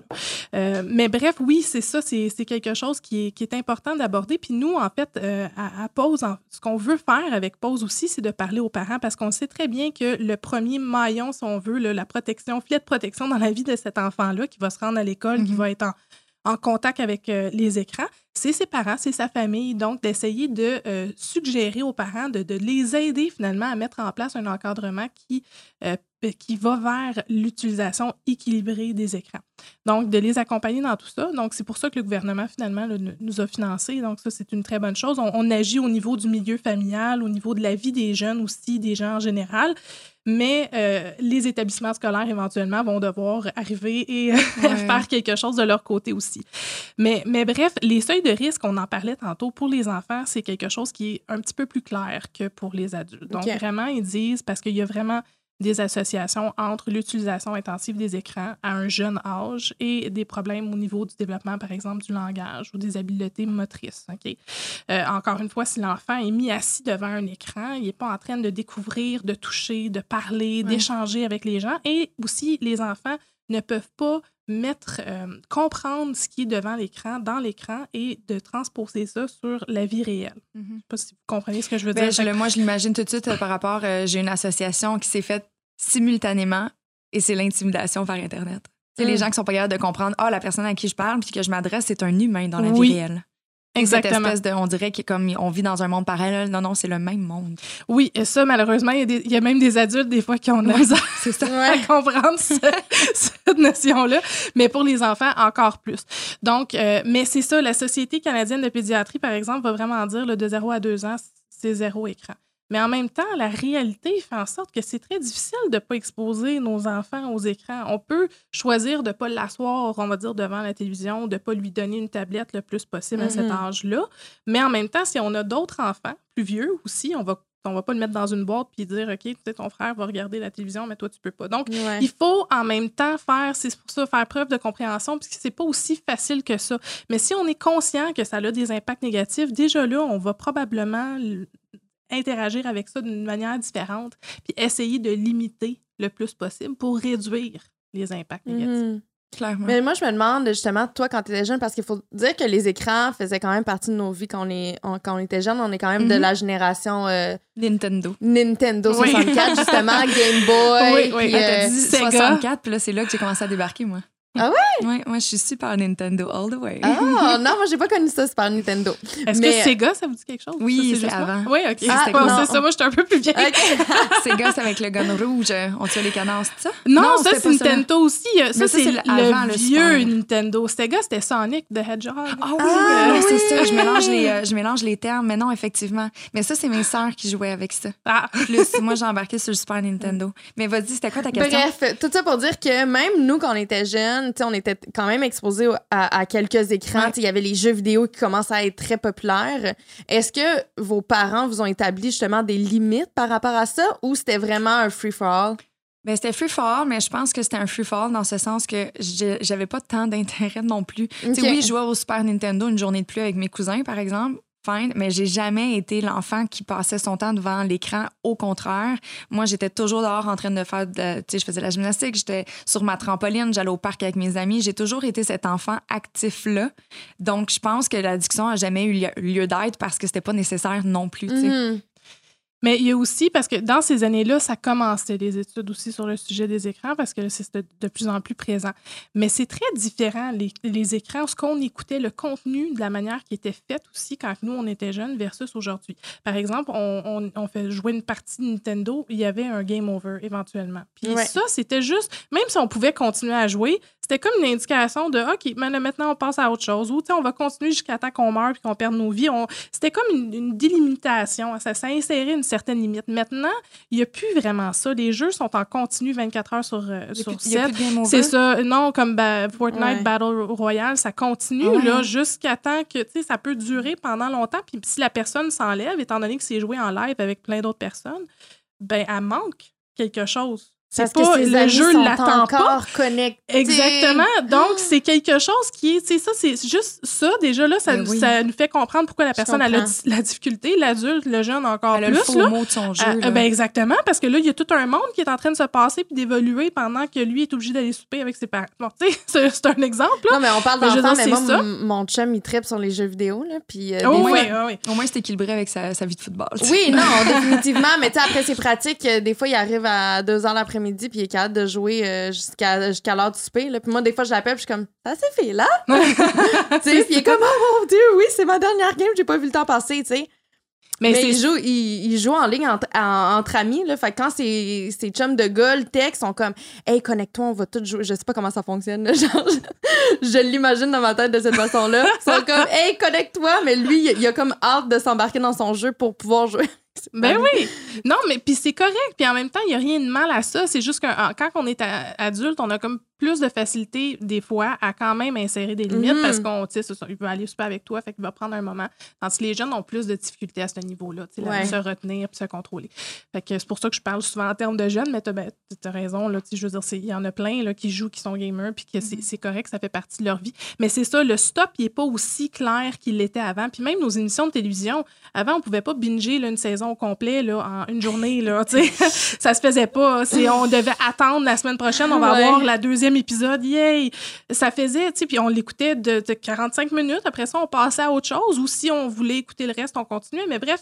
S4: Mais bref, oui, c'est ça, c'est quelque chose qui est, qui est important d'aborder. Puis nous, en fait, à, à, Pause, ce qu'on veut faire avec Pause aussi, c'est de parler aux parents, parce qu'on sait très bien que le premier maillon, si on veut, la protection, filet de protection dans la vie de cet enfant-là qui va se rendre à l'école, qui mm-hmm. va être en, contact avec euh, les écrans, c'est ses parents, c'est sa famille. Donc, d'essayer de euh, suggérer aux parents, de, les aider finalement à mettre en place un encadrement qui, euh, qui va vers l'utilisation équilibrée des écrans. Donc, de les accompagner dans tout ça. Donc, c'est pour ça que le gouvernement finalement nous a financés. Donc, ça, c'est une très bonne chose. On, agit au niveau du milieu familial, au niveau de la vie des jeunes aussi, des gens en général mais euh, les établissements scolaires éventuellement vont devoir arriver et faire quelque chose de leur côté aussi. Mais, mais bref, les seuils de risque, on en parlait tantôt, pour les enfants, c'est quelque chose qui est un petit peu plus clair que pour les adultes. Donc, vraiment, ils disent, parce qu'il y a vraiment des associations entre l'utilisation intensive des écrans à un jeune âge et des problèmes au niveau du développement, par exemple, du langage ou des habiletés motrices. OK? Euh, encore une fois, si l'enfant est mis assis devant un écran, il n'est pas en train de découvrir, de toucher, de parler, d'échanger avec les gens. Et aussi, les enfants ne peuvent pas mettre, euh, comprendre ce qui est devant l'écran, dans l'écran et de transposer ça sur la vie réelle. Mm-hmm. Je ne sais pas si vous comprenez ce que je veux
S3: ben,
S4: dire.
S3: moi, je l'imagine tout de suite euh, par rapport, euh, j'ai une association qui s'est faite simultanément et c'est l'intimidation par Internet. C'est les mm. gens qui sont pas capables de comprendre, ah, la personne à qui je parle puis que je m'adresse, c'est un humain dans la vie réelle. Exactement. Cette espèce de, on dirait qu'on vit dans un monde parallèle. Non, non, c'est le même monde.
S4: Oui, et ça, malheureusement, il y, a même des adultes, des fois, qui ont ouais, c'est ça. à comprendre cette notion-là. Mais pour les enfants, encore plus. Donc, euh, mais c'est ça, la Société canadienne de pédiatrie, par exemple, va vraiment dire, le de 0 à 2 ans, c'est zéro écran. Mais en même temps, la réalité fait en sorte que c'est très difficile de ne pas exposer nos enfants aux écrans. On peut choisir de ne pas l'asseoir, on va dire, devant la télévision, de ne pas lui donner une tablette le plus possible à cet mm-hmm. âge-là. Mais en même temps, si on a d'autres enfants plus vieux aussi, on va on va pas le mettre dans une boîte puis dire OK, peut-être ton frère va regarder la télévision mais toi tu peux pas. Donc il faut en même temps faire c'est pour ça faire preuve de compréhension puisque c'est pas aussi facile que ça. Mais si on est conscient que ça a des impacts négatifs, déjà là on va probablement interagir avec ça d'une manière différente, puis essayer de limiter le plus possible pour réduire les impacts négatifs. Mhm.
S2: Clairement. Mais moi, je me demande, justement, toi, quand tu étais jeune, parce qu'il faut dire que les écrans faisaient quand même partie de nos vies quand on, est, quand on était jeune. On est quand même de mhm. la génération. Euh,
S3: Nintendo.
S2: Nintendo 64, justement, Game Boy.
S3: Oui, oui. Puis, dit 64, puis là, c'est là que j'ai commencé à débarquer, moi.
S2: Ah ouais?
S3: Oui, moi, je suis Super Nintendo all the way.
S2: Ah, non, moi, j'ai pas connu ça, Super Nintendo.
S4: Est-ce que Sega, ça vous dit quelque chose?
S3: Oui, c'est avant.
S4: Oui, OK. Ah, c'est ça, moi, j'étais un peu plus vieille.
S3: Sega, c'est avec le gun rouge. On tire les canards, c'est ça?
S4: Non, ça, c'est Nintendo aussi. Ça, c'est le, vieux Nintendo. Sega, c'était Sonic the Hedgehog.
S3: Ah oui, ah, oui. c'est ça. Je mélange, les, euh, je mélange les termes, mais non, effectivement. Mais ça, c'est mes sœurs qui jouaient avec ça. Ah. Plus, moi, j'ai embarqué sur le Super Nintendo. Mais vas-y, c'était quoi ta question?
S2: Bref, tout ça pour dire que même nous, quand on était jeunes, on était quand même exposé à, quelques écrans. Il y avait les jeux vidéo qui commencent à être très populaires. Est-ce que vos parents vous ont établi justement des limites par rapport à ça ou c'était vraiment un free-for-all?
S3: Ben, c'était free-for-all, mais je pense que c'était un free-for-all dans ce sens que j'avais pas tant d'intérêt non plus. Oui, je jouais au Super Nintendo une journée de plus avec mes cousins, par exemple, mais j'ai jamais été l'enfant qui passait son temps devant l'écran. Au contraire, moi, j'étais toujours dehors en train de faire, de, tu sais, je faisais la gymnastique, j'étais sur ma trampoline, j'allais au parc avec mes amis. J'ai toujours été cet enfant actif-là. Donc, je pense que l'addiction a jamais eu lieu, d'être parce que c'était pas nécessaire non plus, tu sais.
S4: Mais il y a aussi, parce que dans ces années-là, ça commençait les études aussi sur le sujet des écrans, parce que c'est de, plus en plus présent. Mais c'est très différent, les, les écrans, ce qu'on écoutait, le contenu de la manière qui était faite aussi quand nous, on était jeunes versus aujourd'hui. Par exemple, on, on, fait jouer une partie de Nintendo, il y avait un game over éventuellement. Puis ça, c'était juste, même si on pouvait continuer à jouer, c'était comme une indication de OK, maintenant on passe à autre chose ou on va continuer jusqu'à temps qu'on meurt puis qu'on perde nos vies. C'était comme une, délimitation. Ça, ça insérait une certaine limite. Maintenant, il n'y a plus vraiment ça. Les jeux sont en continu 24 heures sur, euh, sur 7. C'est ça. Non, comme Fortnite Battle Royale, ça continue là jusqu'à temps que ça peut durer pendant longtemps. Puis si la personne s'enlève, étant donné que c'est joué en live avec plein d'autres personnes, ben elle manque quelque chose.
S2: C'est pas le jeu l'attend pas. Connectés.
S4: Exactement. Donc c'est quelque chose qui est, c'est ça, c'est juste ça déjà là, ça, ben ça, nous fait comprendre pourquoi la personne a la, difficulté, l'adulte, le jeune encore
S3: Elle
S4: plus.
S3: A le mot de son jeu.
S4: ben exactement, parce que là il y a tout un monde qui est en train de se passer puis d'évoluer pendant que lui est obligé d'aller souper avec ses parents. Bon, tu sais, c'est un exemple. Là.
S2: Non mais on parle d'enfant, mais, moi mon chum il tripe sur les jeux vidéo là, puis.
S4: Euh, oh, oui, oui.
S3: Au moins c'est équilibré avec sa, vie de football.
S2: Oui, non, définitivement, mais tu sais après c'est pratique, euh, des fois il arrive à 2 heures l'après-midi puis il est capable de jouer euh, jusqu'à jusqu'à l'heure du souper. Là. Puis moi, des fois, je l'appelle, puis je suis comme, ça s'est fait là? tu sais, puis il est comme, oh mon Dieu, oui, c'est ma dernière game, j'ai pas vu le temps passer, tu sais. Mais, il, joue, il, joue en ligne entre, entre amis. Là. Fait que quand ses, ses chums de gars le texte sont comme Hey, connecte-toi, on va tout jouer. Je sais pas comment ça fonctionne. Genre, je, l'imagine dans ma tête de cette façon-là. Ils sont comme Hey, connecte-toi. Mais lui, il, il a comme hâte de s'embarquer dans son jeu pour pouvoir jouer.
S4: Ben oui. Non, mais puis c'est correct. Puis en même temps, il n'y a rien de mal à ça. C'est juste que quand on est adulte, on a comme plus de facilité, des fois, à quand même insérer des limites parce mhm. qu'on, tu sais, il peut aller super avec toi, fait qu'il va prendre un moment. Tandis que les jeunes ont plus de difficultés à ce niveau-là, tu sais, se retenir puis se contrôler. Fait que c'est pour ça que je parle souvent en termes de jeunes, mais tu as, ben, raison, là, je veux dire, il y en a plein là, qui jouent, qui sont gamers, puis que c'est correct, ça fait partie de leur vie. Mais c'est ça, le stop, il n'est pas aussi clair qu'il l'était avant. Puis même nos émissions de télévision, avant, on pouvait pas binger là, une saison au complet là, en une journée, là, tu sais. ça se faisait pas. On devait attendre la semaine prochaine, on va avoir la deuxième épisode, yay! Ça faisait, tu sais, puis on l'écoutait de, 45 minutes. Après ça, on passait à autre chose. Ou si on voulait écouter le reste, on continuait. Mais bref,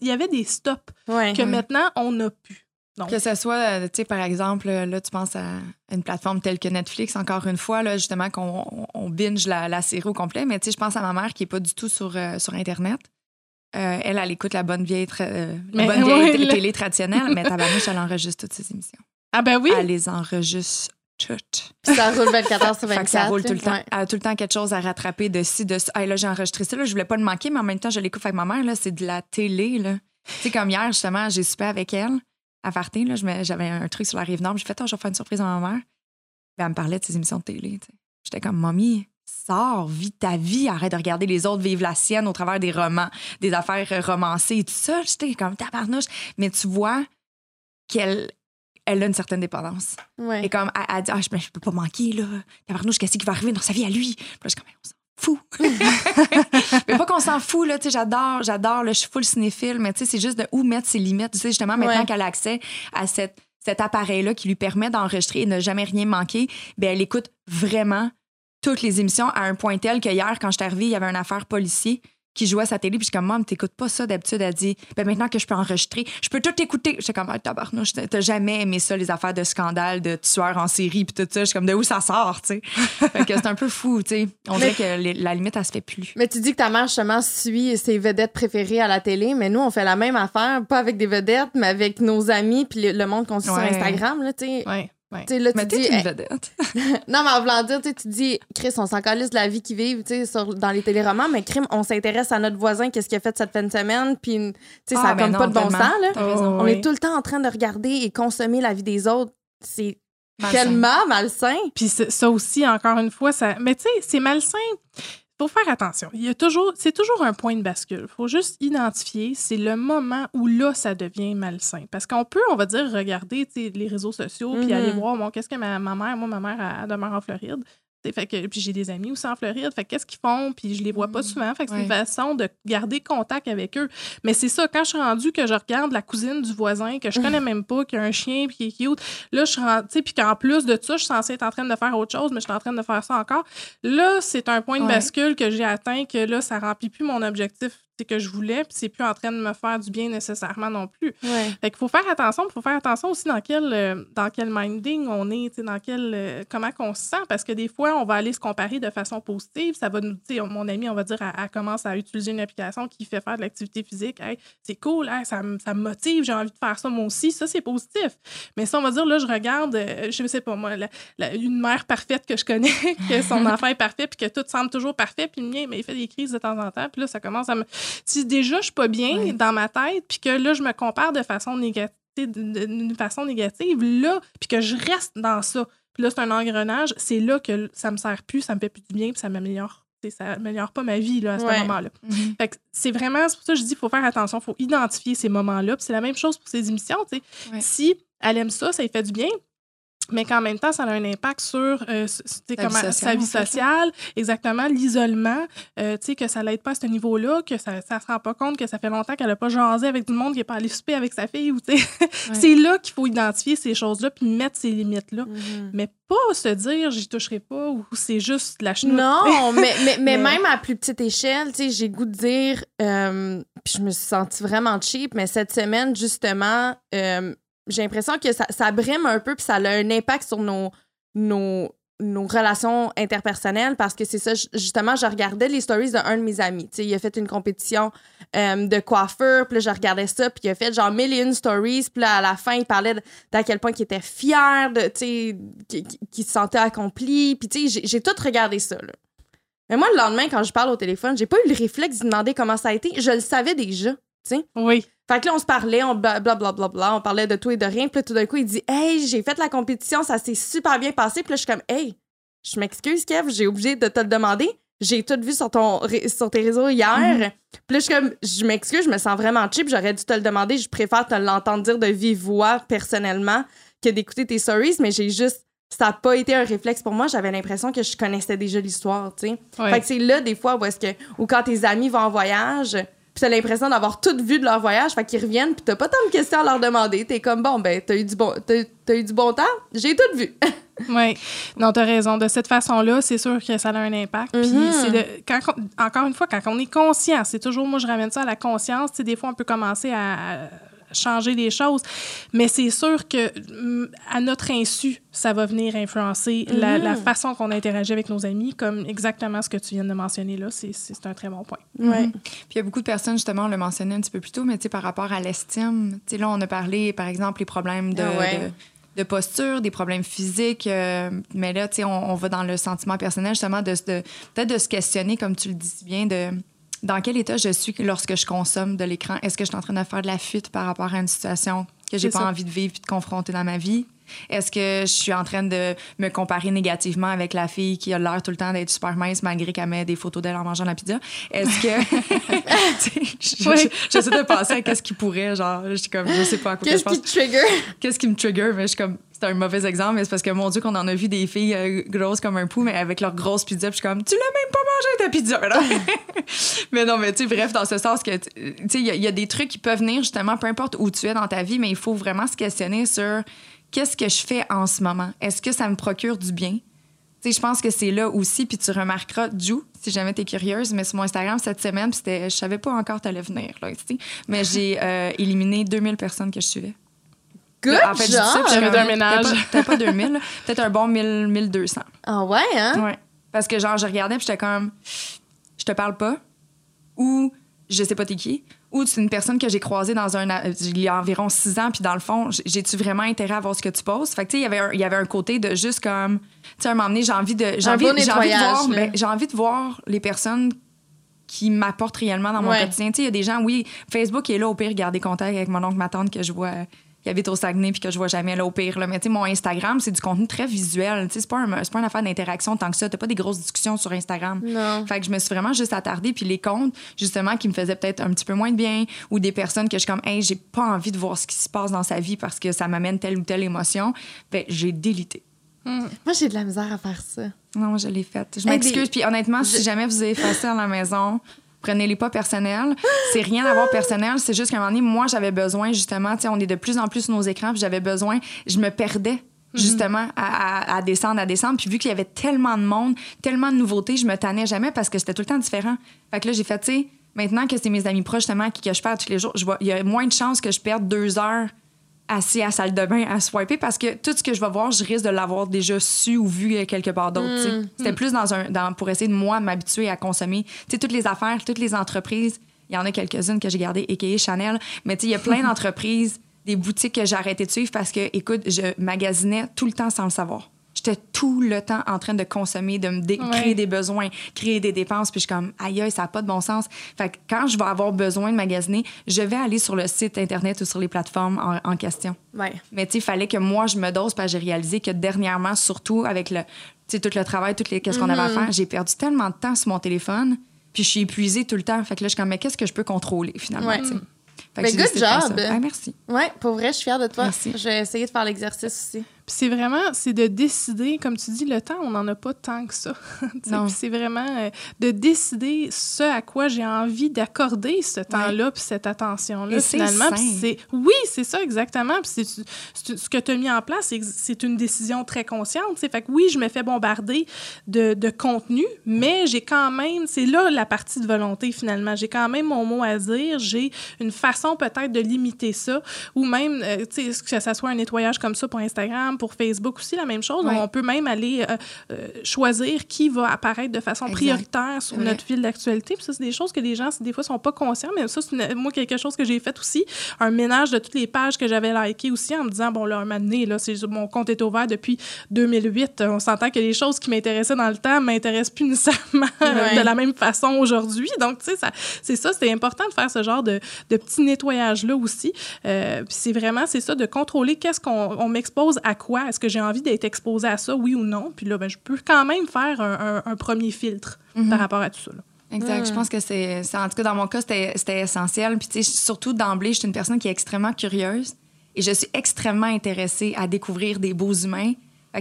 S4: il y avait des stops que maintenant, on n'a plus.
S3: Que ce soit, euh, tu sais, par exemple, là, tu penses à une plateforme telle que Netflix, encore une fois, là, justement, qu'on on binge la, série au complet. Mais tu sais, je pense à ma mère qui n'est pas du tout sur, euh, sur Internet. Euh, elle, elle écoute la bonne vieille, bonne vieille télé traditionnelle, mais tabarnouche, elle enregistre toutes ses émissions.
S4: Ah ben oui?
S3: Elle les enregistre
S2: ça roule 24 heures sur 24.
S3: ça roule tout le temps. Elle a tout le temps quelque chose à rattraper de ci, de ça. là, j'ai enregistré ça. Là, je voulais pas le manquer, mais en même temps, je l'écoute avec ma mère. Là, c'est de la télé. Là. Tu sais, comme hier, justement, j'ai soupé avec elle à Farté. Là, j'avais un truc sur la rive nord. J'ai fait, oh, je vais faire une surprise à ma mère. elle me parlait de ses émissions de télé. J'étais comme, mamie, sors, vis ta vie, arrête de regarder les autres vivre la sienne au travers des romans, des affaires romancées et tout ça. J'étais comme tabarnouche. Mais tu vois qu'elle elle a une certaine dépendance. Et comme, elle, dit, ah, je, je peux pas manquer, là. Tabarnouche, qu'est-ce qui va arriver? Dans sa vie à lui? Puis là, je suis comme, on s'en fout. mais pas qu'on s'en fout, là. Tu sais, j'adore, j'adore, là, je suis full cinéphile, mais tu sais, c'est juste de où mettre ses limites. Tu sais, justement, maintenant qu'elle a accès à cette, cet appareil-là qui lui permet d'enregistrer et ne jamais rien manquer, ben elle écoute vraiment toutes les émissions à un point tel que hier, quand je suis arrivée, il y avait une affaire policier qui jouait à sa télé, puis je suis comme, maman, t'écoutes pas ça d'habitude? Elle dit, ben maintenant que je peux enregistrer, je peux tout écouter. J'étais comme, ah, tabarnouche, t'as jamais aimé ça, les affaires de scandale, de tueurs en série, puis tout ça. Je suis comme, de où ça sort, tu sais? fait que c'est un peu fou, tu sais. On dirait que la limite, elle se fait plus.
S2: Mais tu dis que ta mère, justement, suit ses vedettes préférées à la télé, mais nous, on fait la même affaire, pas avec des vedettes, mais avec nos amis, puis le, monde qu'on suit sur Instagram, là, tu sais.
S3: Ouais. Là, mais tu dis, une vedette.
S2: non, mais en voulant dire, tu dis, Chris, on s'en calisse de la vie qu'ils vivent dans les téléromans, mais crime, on s'intéresse à notre voisin, qu'est-ce qu'il a fait cette fin de semaine, puis ça n'a ah, comme pas de bon sens. Là. on est tout le temps en train de regarder et consommer la vie des autres. C'est tellement malsain.
S4: Puis ça aussi, encore une fois, ça. Mais tu sais, c'est malsain faut faire attention. Il y a toujours, c'est toujours un point de bascule. Il faut juste identifier, c'est le moment où là, ça devient malsain. Parce qu'on peut, on va dire, regarder les réseaux sociaux, puis aller mm-hmm. voir, bon, qu'est-ce que ma, ma, mère, moi, ma mère, elle demeure en Floride. Fait que, puis j'ai des amis aussi en Floride. Fait qu'est-ce qu'ils font? Puis je les vois pas mm. souvent. Fait que c'est une façon de garder contact avec eux. Mais c'est ça, quand je suis rendue que je regarde la cousine du voisin que je connais même pas, qui a un chien puis qui est cute, là, je suis rendue, puis qu'en plus de ça, je suis censée être en train de faire autre chose, mais je suis en train de faire ça encore. Là, c'est un point de bascule que j'ai atteint que là, ça remplit plus mon objectif que je voulais, puis c'est plus en train de me faire du bien nécessairement non plus.
S2: Ouais.
S4: Fait qu'il faut faire attention, il faut faire attention aussi dans quel, euh, dans quel minding on est, dans quel, euh, comment qu'on se sent, parce que des fois, on va aller se comparer de façon positive. Ça va nous, tu sais, mon ami, on va dire, elle, commence à utiliser une application qui fait faire de l'activité physique. Hey, c'est cool, ça, me- ça me motive, j'ai envie de faire ça moi aussi. Ça, c'est positif. Mais ça, on va dire, là, je regarde, euh, je sais pas moi, la- la- une mère parfaite que je connais, que son enfant est parfait, puis que tout semble toujours parfait, puis le mien, mais il fait des crises de temps en temps, puis là, ça commence à me. Si déjà, je suis pas bien
S3: Ouais.
S4: dans ma tête, puis que là, je me compare de façon négative, d'une façon négative, là, puis que je reste dans ça, puis là, c'est un engrenage, c'est là que ça me sert plus, ça me fait plus du bien, puis ça m'améliore. Ça améliore pas ma vie là, à ce
S2: Ouais.
S4: moment-là.
S3: Mhm.
S4: Que c'est vraiment, c'est pour ça que je dis, il faut faire attention, il faut identifier ces moments-là. C'est la même chose pour ces émissions.
S3: Ouais.
S4: Si elle aime ça, ça lui fait du bien, mais qu'en même temps, ça a un impact sur euh,
S3: Sa vie sociale,
S4: sa vie sociale, exactement, l'isolement, euh, tu sais, que ça l'aide pas à ce niveau-là, que ça ne se rend pas compte que ça fait longtemps qu'elle n'a pas jasé avec tout le monde, qu'elle n'est pas allée souper avec sa fille. Ou, tu sais. c'est là qu'il faut identifier ces choses-là puis mettre ces limites-là.
S2: Mhm.
S4: Mais pas se dire, j'y toucherai pas ou c'est juste de la chenoute.
S2: Non, mais, mais, mais
S4: Mais-
S2: même à plus petite échelle, tu sais, j'ai goût de dire, euh, puis je me suis sentie vraiment cheap, mais cette semaine, justement, euh, j'ai l'impression que ça, ça brime un peu, puis ça a un impact sur nos, nos, nos relations interpersonnelles, parce que c'est ça, ju- justement, je regardais les stories d'un de mes amis. Tu sais, il a fait une compétition euh, de coiffeur, puis je regardais ça, puis il a fait genre mille et une stories, puis à la fin, il parlait d'à quel point il était fier, qu'il se sentait accompli, puis j'ai- tout regardé ça, là. Mais moi, le lendemain, quand je parle au téléphone, j'ai pas eu le réflexe de demander comment ça a été. Je le savais déjà, sais.
S4: Oui.
S2: Fait que là, on se parlait, on blablabla, bla, bla, bla, on parlait de tout et de rien. Puis là, tout d'un coup, il dit Hey, j'ai fait la compétition, ça s'est super bien passé. Puis là, je suis comme Hey, je m'excuse, Kev, j'ai oublié de te le demander. J'ai tout vu sur, ton, sur tes réseaux hier.
S3: Mm-hmm.
S2: Puis là, je suis comme Je m'excuse, je me sens vraiment cheap, j'aurais dû te le demander. Je préfère te l'entendre dire de vive voix personnellement que d'écouter tes stories, mais j'ai juste. Ça n'a pas été un réflexe pour moi. J'avais l'impression que je connaissais déjà l'histoire, tu sais. Fait que c'est là, des fois, où est-ce que, ou quand tes amis vont en voyage, puis t'as l'impression d'avoir tout vu de leur voyage, fait qu'ils reviennent, puis t'as pas tant de questions à leur demander. T'es comme, bon, ben, t'as eu du bon, t'as, t'as eu du bon temps, j'ai tout vu.
S4: Oui, non, tu as raison. De cette façon-là, c'est sûr que ça a un impact. Puis
S2: Mhm.
S4: c'est de- quand on- encore une fois, quand on est conscient, c'est toujours, moi, je ramène ça à la conscience. Tu sais, des fois, on peut commencer à, à changer des choses, mais c'est sûr que mm, à notre insu, ça va venir influencer la,
S2: Mhm.
S4: la façon qu'on interagit avec nos amis, comme exactement ce que tu viens de mentionner là. C'est- un très bon point.
S2: Ouais.
S3: Puis il y a beaucoup de personnes, justement, on l'a mentionné un petit peu plus tôt, mais tu sais, par rapport à l'estime, tu sais, là, on a parlé, par exemple, les problèmes de,
S2: Ah ouais.
S3: de, de posture, des problèmes physiques, euh, mais là, tu sais, on, on va dans le sentiment personnel, justement, de, se- de peut-être de se questionner, comme tu le dis bien, de dans quel état je suis lorsque je consomme de l'écran? Est-ce que je suis en train de faire de la fuite par rapport à une situation que j'ai pas
S4: ça.
S3: envie de vivre puis de confronter dans ma vie? Est-ce que je suis en train de me comparer négativement avec la fille qui a l'air tout le temps d'être super mince malgré qu'elle met des photos d'elle en mangeant la pizza? Est-ce que. Je-
S4: Oui.
S3: je- J'essaie de penser à qu'est-ce qui pourrait, genre, je suis comme, je sais pas à quoi
S2: Qu'est-ce qui te trigger?
S3: Qu'est-ce qui me trigger? Mais je suis comme, c'est un mauvais exemple, mais c'est parce que mon Dieu, qu'on en a vu des filles euh, grosses comme un pou, mais avec leur grosse pizza, je suis comme, tu l'as même pas mangé ta pizza, là! mais non, mais tu sais, bref, dans ce sens que, tu sais, il y, a- des trucs qui peuvent venir justement, peu importe où tu es dans ta vie, mais il faut vraiment se questionner sur qu'est-ce que je fais en ce moment? Est-ce que ça me procure du bien? Tu sais, je pense que c'est là aussi, puis tu remarqueras, Ju, si jamais t'es curieuse, mais sur mon Instagram cette semaine, c'était, je savais pas encore t'allais venir, là, tu sais, mais j'ai euh, éliminé 2000 personnes que je suivais.
S2: Good
S3: En fait,
S4: J'avais d'un ménage.
S3: Peut-être pas, peut-être pas 2000, là. peut-être un bon 1000, 1200.
S2: Ah ouais, hein?
S3: Ouais. Parce que, genre, je regardais, puis j'étais comme, je te parle pas, ou je sais pas t'es qui, ou c'est une personne que j'ai croisée dans un, il y a environ six ans, puis dans le fond, j'ai-tu vraiment intérêt à voir ce que tu poses? Fait que, tu sais, il y avait un- il y avait un côté de juste comme, tu sais, à un moment donné, j'ai envie de, j'ai envie, envie de voir, ben, j'ai envie de voir les personnes qui m'apportent réellement dans mon
S2: Ouais.
S3: quotidien. Tu sais, il y a des gens, oui, Facebook est là au pire, garder contact avec mon oncle, ma tante que je vois, qui habite au Saguenay puis que je vois jamais là au pire. Là. Mais tu sais, mon Instagram, c'est du contenu très visuel. Tu sais, c'est pas, un- c'est pas une affaire d'interaction tant que ça. T'as pas des grosses discussions sur Instagram.
S2: Non.
S3: Fait que je me suis vraiment juste attardée. Puis les comptes, justement, qui me faisaient peut-être un petit peu moins de bien ou des personnes que je suis comme, hey, j'ai pas envie de voir ce qui se passe dans sa vie parce que ça m'amène telle ou telle émotion, ben, j'ai délité.
S2: Moi, j'ai de la misère à faire ça.
S3: Non, je l'ai faite. Je m'excuse. Puis honnêtement, si jamais vous avez fait ça à la maison, prenez-les pas personnels. C'est rien à voir personnel. C'est juste qu'à un moment donné, moi, j'avais besoin, justement, tu sais, on est de plus en plus sur nos écrans, puis j'avais besoin, je me perdais justement à, à- à descendre, à descendre. Puis vu qu'il y avait tellement de monde, tellement de nouveautés, je me tannais jamais parce que c'était tout le temps différent. Fait que là, j'ai fait, tu sais, Maintenant que c'est mes amis proches, justement, qui que je perds tous les jours, il y a moins de chances que je perde deux heures assis à la salle de bain à swiper parce que tout ce que je vais voir, je risque de l'avoir déjà su ou vu quelque part d'autre. Mm. C'était plus dans un, dans, pour essayer de moi m'habituer à consommer. sais toutes les affaires, toutes les entreprises, il y en a quelques-unes que j'ai gardées, a.k.a. Chanel, mais il y a plein d'entreprises, des boutiques que j'ai arrêté de suivre parce que, écoute, je magasinais tout le temps sans le savoir j'étais tout le temps en train de consommer, de me créer des besoins, créer des dépenses. Puis je suis comme, aïe, aïe, ça n'a pas de bon sens. Fait que quand je vais avoir besoin de magasiner, je vais aller sur le site Internet ou sur les plateformes en, question.
S2: Ouais.
S3: Mais tu sais, il fallait que moi, je me dose parce que j'ai réalisé que dernièrement, surtout avec le, tout le travail, tout les, qu'est-ce qu'on avait à mm-hmm. faire, j'ai perdu tellement de temps sur mon téléphone. Puis je suis épuisée tout le temps. Fait que là, je suis comme, mais qu'est-ce que je peux contrôler finalement?
S2: mais good job!
S3: Ah, merci.
S2: Ouais, pour vrai, je suis fière de toi. Merci. Je vais essayer de faire l'exercice aussi
S4: c'est vraiment, c'est de décider, comme tu dis, le temps, on n'en a pas tant que ça. c'est vraiment euh, de décider ce à quoi j'ai envie d'accorder ce temps-là, puis cette attention-là, finalement. c'est, oui, c'est ça, exactement. Puis ce que tu as mis en place, c'est, une décision très consciente. Fait que oui, je me fais bombarder de, de contenu, mais j'ai quand même, c'est là la partie de volonté, finalement. J'ai quand même mon mot à dire, j'ai une façon peut-être de limiter ça, ou même, euh, tu sais, que ça soit un nettoyage comme ça pour Instagram, pour Facebook aussi, la même chose. On peut même aller euh, euh, choisir qui va apparaître de façon prioritaire sur notre fil d'actualité. Puis ça, c'est des choses que les gens, des fois, sont pas conscients. Mais ça, c'est moi quelque chose que j'ai fait aussi. Un ménage de toutes les pages que j'avais likées aussi en me disant, bon, là, un moment donné, là, mon compte est ouvert depuis 2008. On s'entend que les choses qui m'intéressaient dans le temps m'intéressent plus nécessairement de la même façon aujourd'hui. Donc, tu sais, c'est ça, c'est important de faire ce genre de, de petit nettoyage-là aussi. Euh, puis c'est vraiment, c'est ça, de contrôler qu'est-ce qu'on m'expose à quoi? Est-ce que j'ai envie d'être exposé à ça, oui ou non? Puis là, ben, je peux quand même faire un, premier filtre mhm. par rapport à tout ça.
S3: Exact. Je pense que c'est, en tout cas, dans mon cas, c'était essentiel. Puis, tu sais, surtout d'emblée, je suis une personne qui est extrêmement curieuse et je suis extrêmement intéressée à découvrir des beaux humains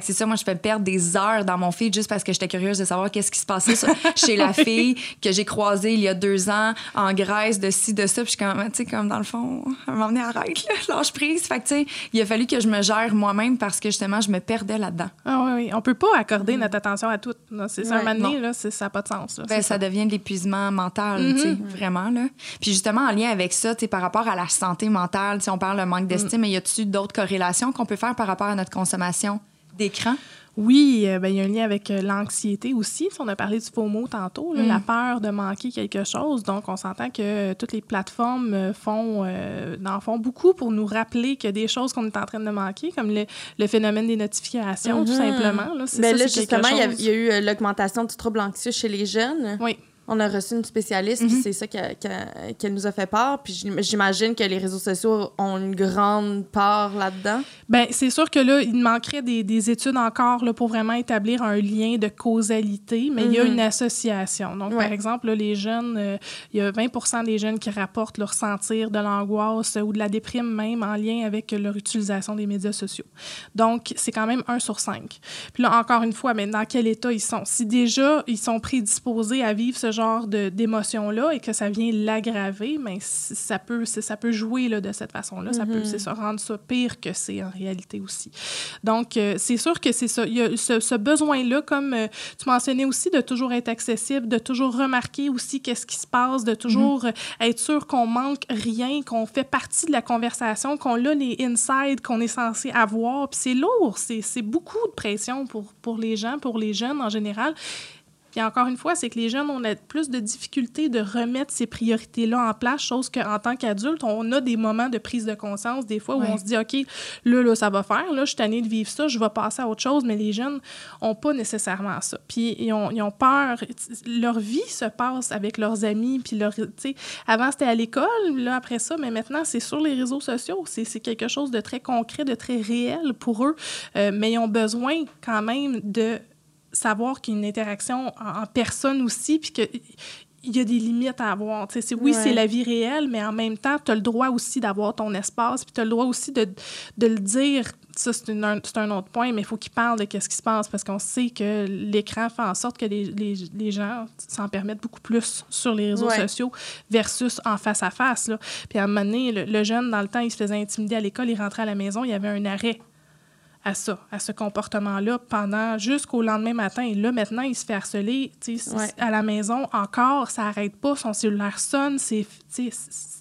S3: c'est ça, moi, je fais perdre des heures dans mon feed juste parce que j'étais curieuse de savoir qu'est-ce qui se passait chez la fille que j'ai croisée il y a deux ans en Grèce, de ci, de ça. Puis je suis comme, tu sais, comme dans le fond, elle m'a arrête, là, lâche prise. Fait que, tu sais, il a fallu que je me gère moi-même parce que justement, je me perdais là-dedans.
S4: Ah oui, oui. On peut pas accorder notre attention à tout. C'est ça, un moment là, ça n'a pas de sens.
S3: Ben, ça, devient de l'épuisement mental, tu sais, mm-hmm. vraiment, là. Puis justement, en lien avec ça, tu sais, par rapport à la santé mentale, si on parle de manque d'estime, mais mm. y a-tu d'autres corrélations qu'on peut faire par rapport à notre consommation? D'écran?
S4: Oui, euh, ben, il y a un lien avec euh, l'anxiété aussi. On a parlé du faux mot tantôt, la mm. peur de manquer quelque chose. Donc, on s'entend que euh, toutes les plateformes font, en font beaucoup pour nous rappeler qu'il y a des choses qu'on est en train de manquer, comme le, phénomène des notifications, tout mm-hmm. simplement.
S2: Là, ben là justement, il y, a eu l'augmentation du trouble anxieux chez les jeunes.
S4: Oui.
S2: On a reçu une spécialiste, puis mhm. c'est ça qu'elle nous a fait part. Puis j'imagine que les réseaux sociaux ont une grande part là-dedans.
S4: Bien, c'est sûr que là, il manquerait des, des, études encore là, pour vraiment établir un lien de causalité, mais il y a mhm. une association. Donc, par exemple, là, les jeunes, euh, il y a 20 des jeunes qui rapportent leur sentir de l'angoisse ou de la déprime même en lien avec leur utilisation des médias sociaux. Donc, c'est quand même un sur cinq. Puis là, encore une fois, mais dans quel état ils sont? Si déjà, ils sont prédisposés à vivre ce genre d'émotion-là et que ça vient l'aggraver, mais ça peut, ça peut jouer là, de cette façon-là. Ça peut mm-hmm. se rendre ça pire que c'est en réalité aussi. Donc, euh, c'est sûr que c'est ça. Il y a ce, besoin-là, comme euh, tu mentionnais aussi, de toujours être accessible, de toujours remarquer aussi qu'est-ce qui se passe, de toujours mm-hmm. euh, être sûr qu'on manque rien, qu'on fait partie de la conversation, qu'on a les insides qu'on est censé avoir. Puis c'est lourd, c'est beaucoup de pression pour, pour les gens, pour les jeunes en général. Puis encore une fois, c'est que les jeunes ont plus de difficultés de remettre ces priorités-là en place, chose qu'en tant qu'adulte, on a des moments de prise de conscience, des fois où on se dit, OK, là, là, ça va faire, là, je suis tannée de vivre ça, je vais passer à autre chose, mais les jeunes n'ont pas nécessairement ça. Puis ils ont, ils ont, peur, leur vie se passe avec leurs amis, puis leur, tu sais, avant c'était à l'école, là, après ça, mais maintenant c'est sur les réseaux sociaux, c'est quelque chose de très concret, de très réel pour eux, euh, mais ils ont besoin quand même de savoir qu'il y a une interaction en, personne aussi, puis qu'il y a des limites à avoir. oui, c'est la vie réelle, mais en même temps, tu as le droit aussi d'avoir ton espace, puis tu as le droit aussi de, de le dire. Ça, c'est un, un, autre point, mais il faut qu'il parle de ce qui se passe parce qu'on sait que l'écran fait en sorte que les, les, les gens s'en permettent beaucoup plus sur les réseaux sociaux versus en face à face. Puis à un moment donné, le, le, jeune, dans le temps, il se faisait intimider à l'école, il rentrait à la maison, il y avait un arrêt à ça, à ce comportement-là pendant jusqu'au lendemain matin. Et là, maintenant, il se fait harceler à la maison encore, ça n'arrête pas, son cellulaire sonne, c'est.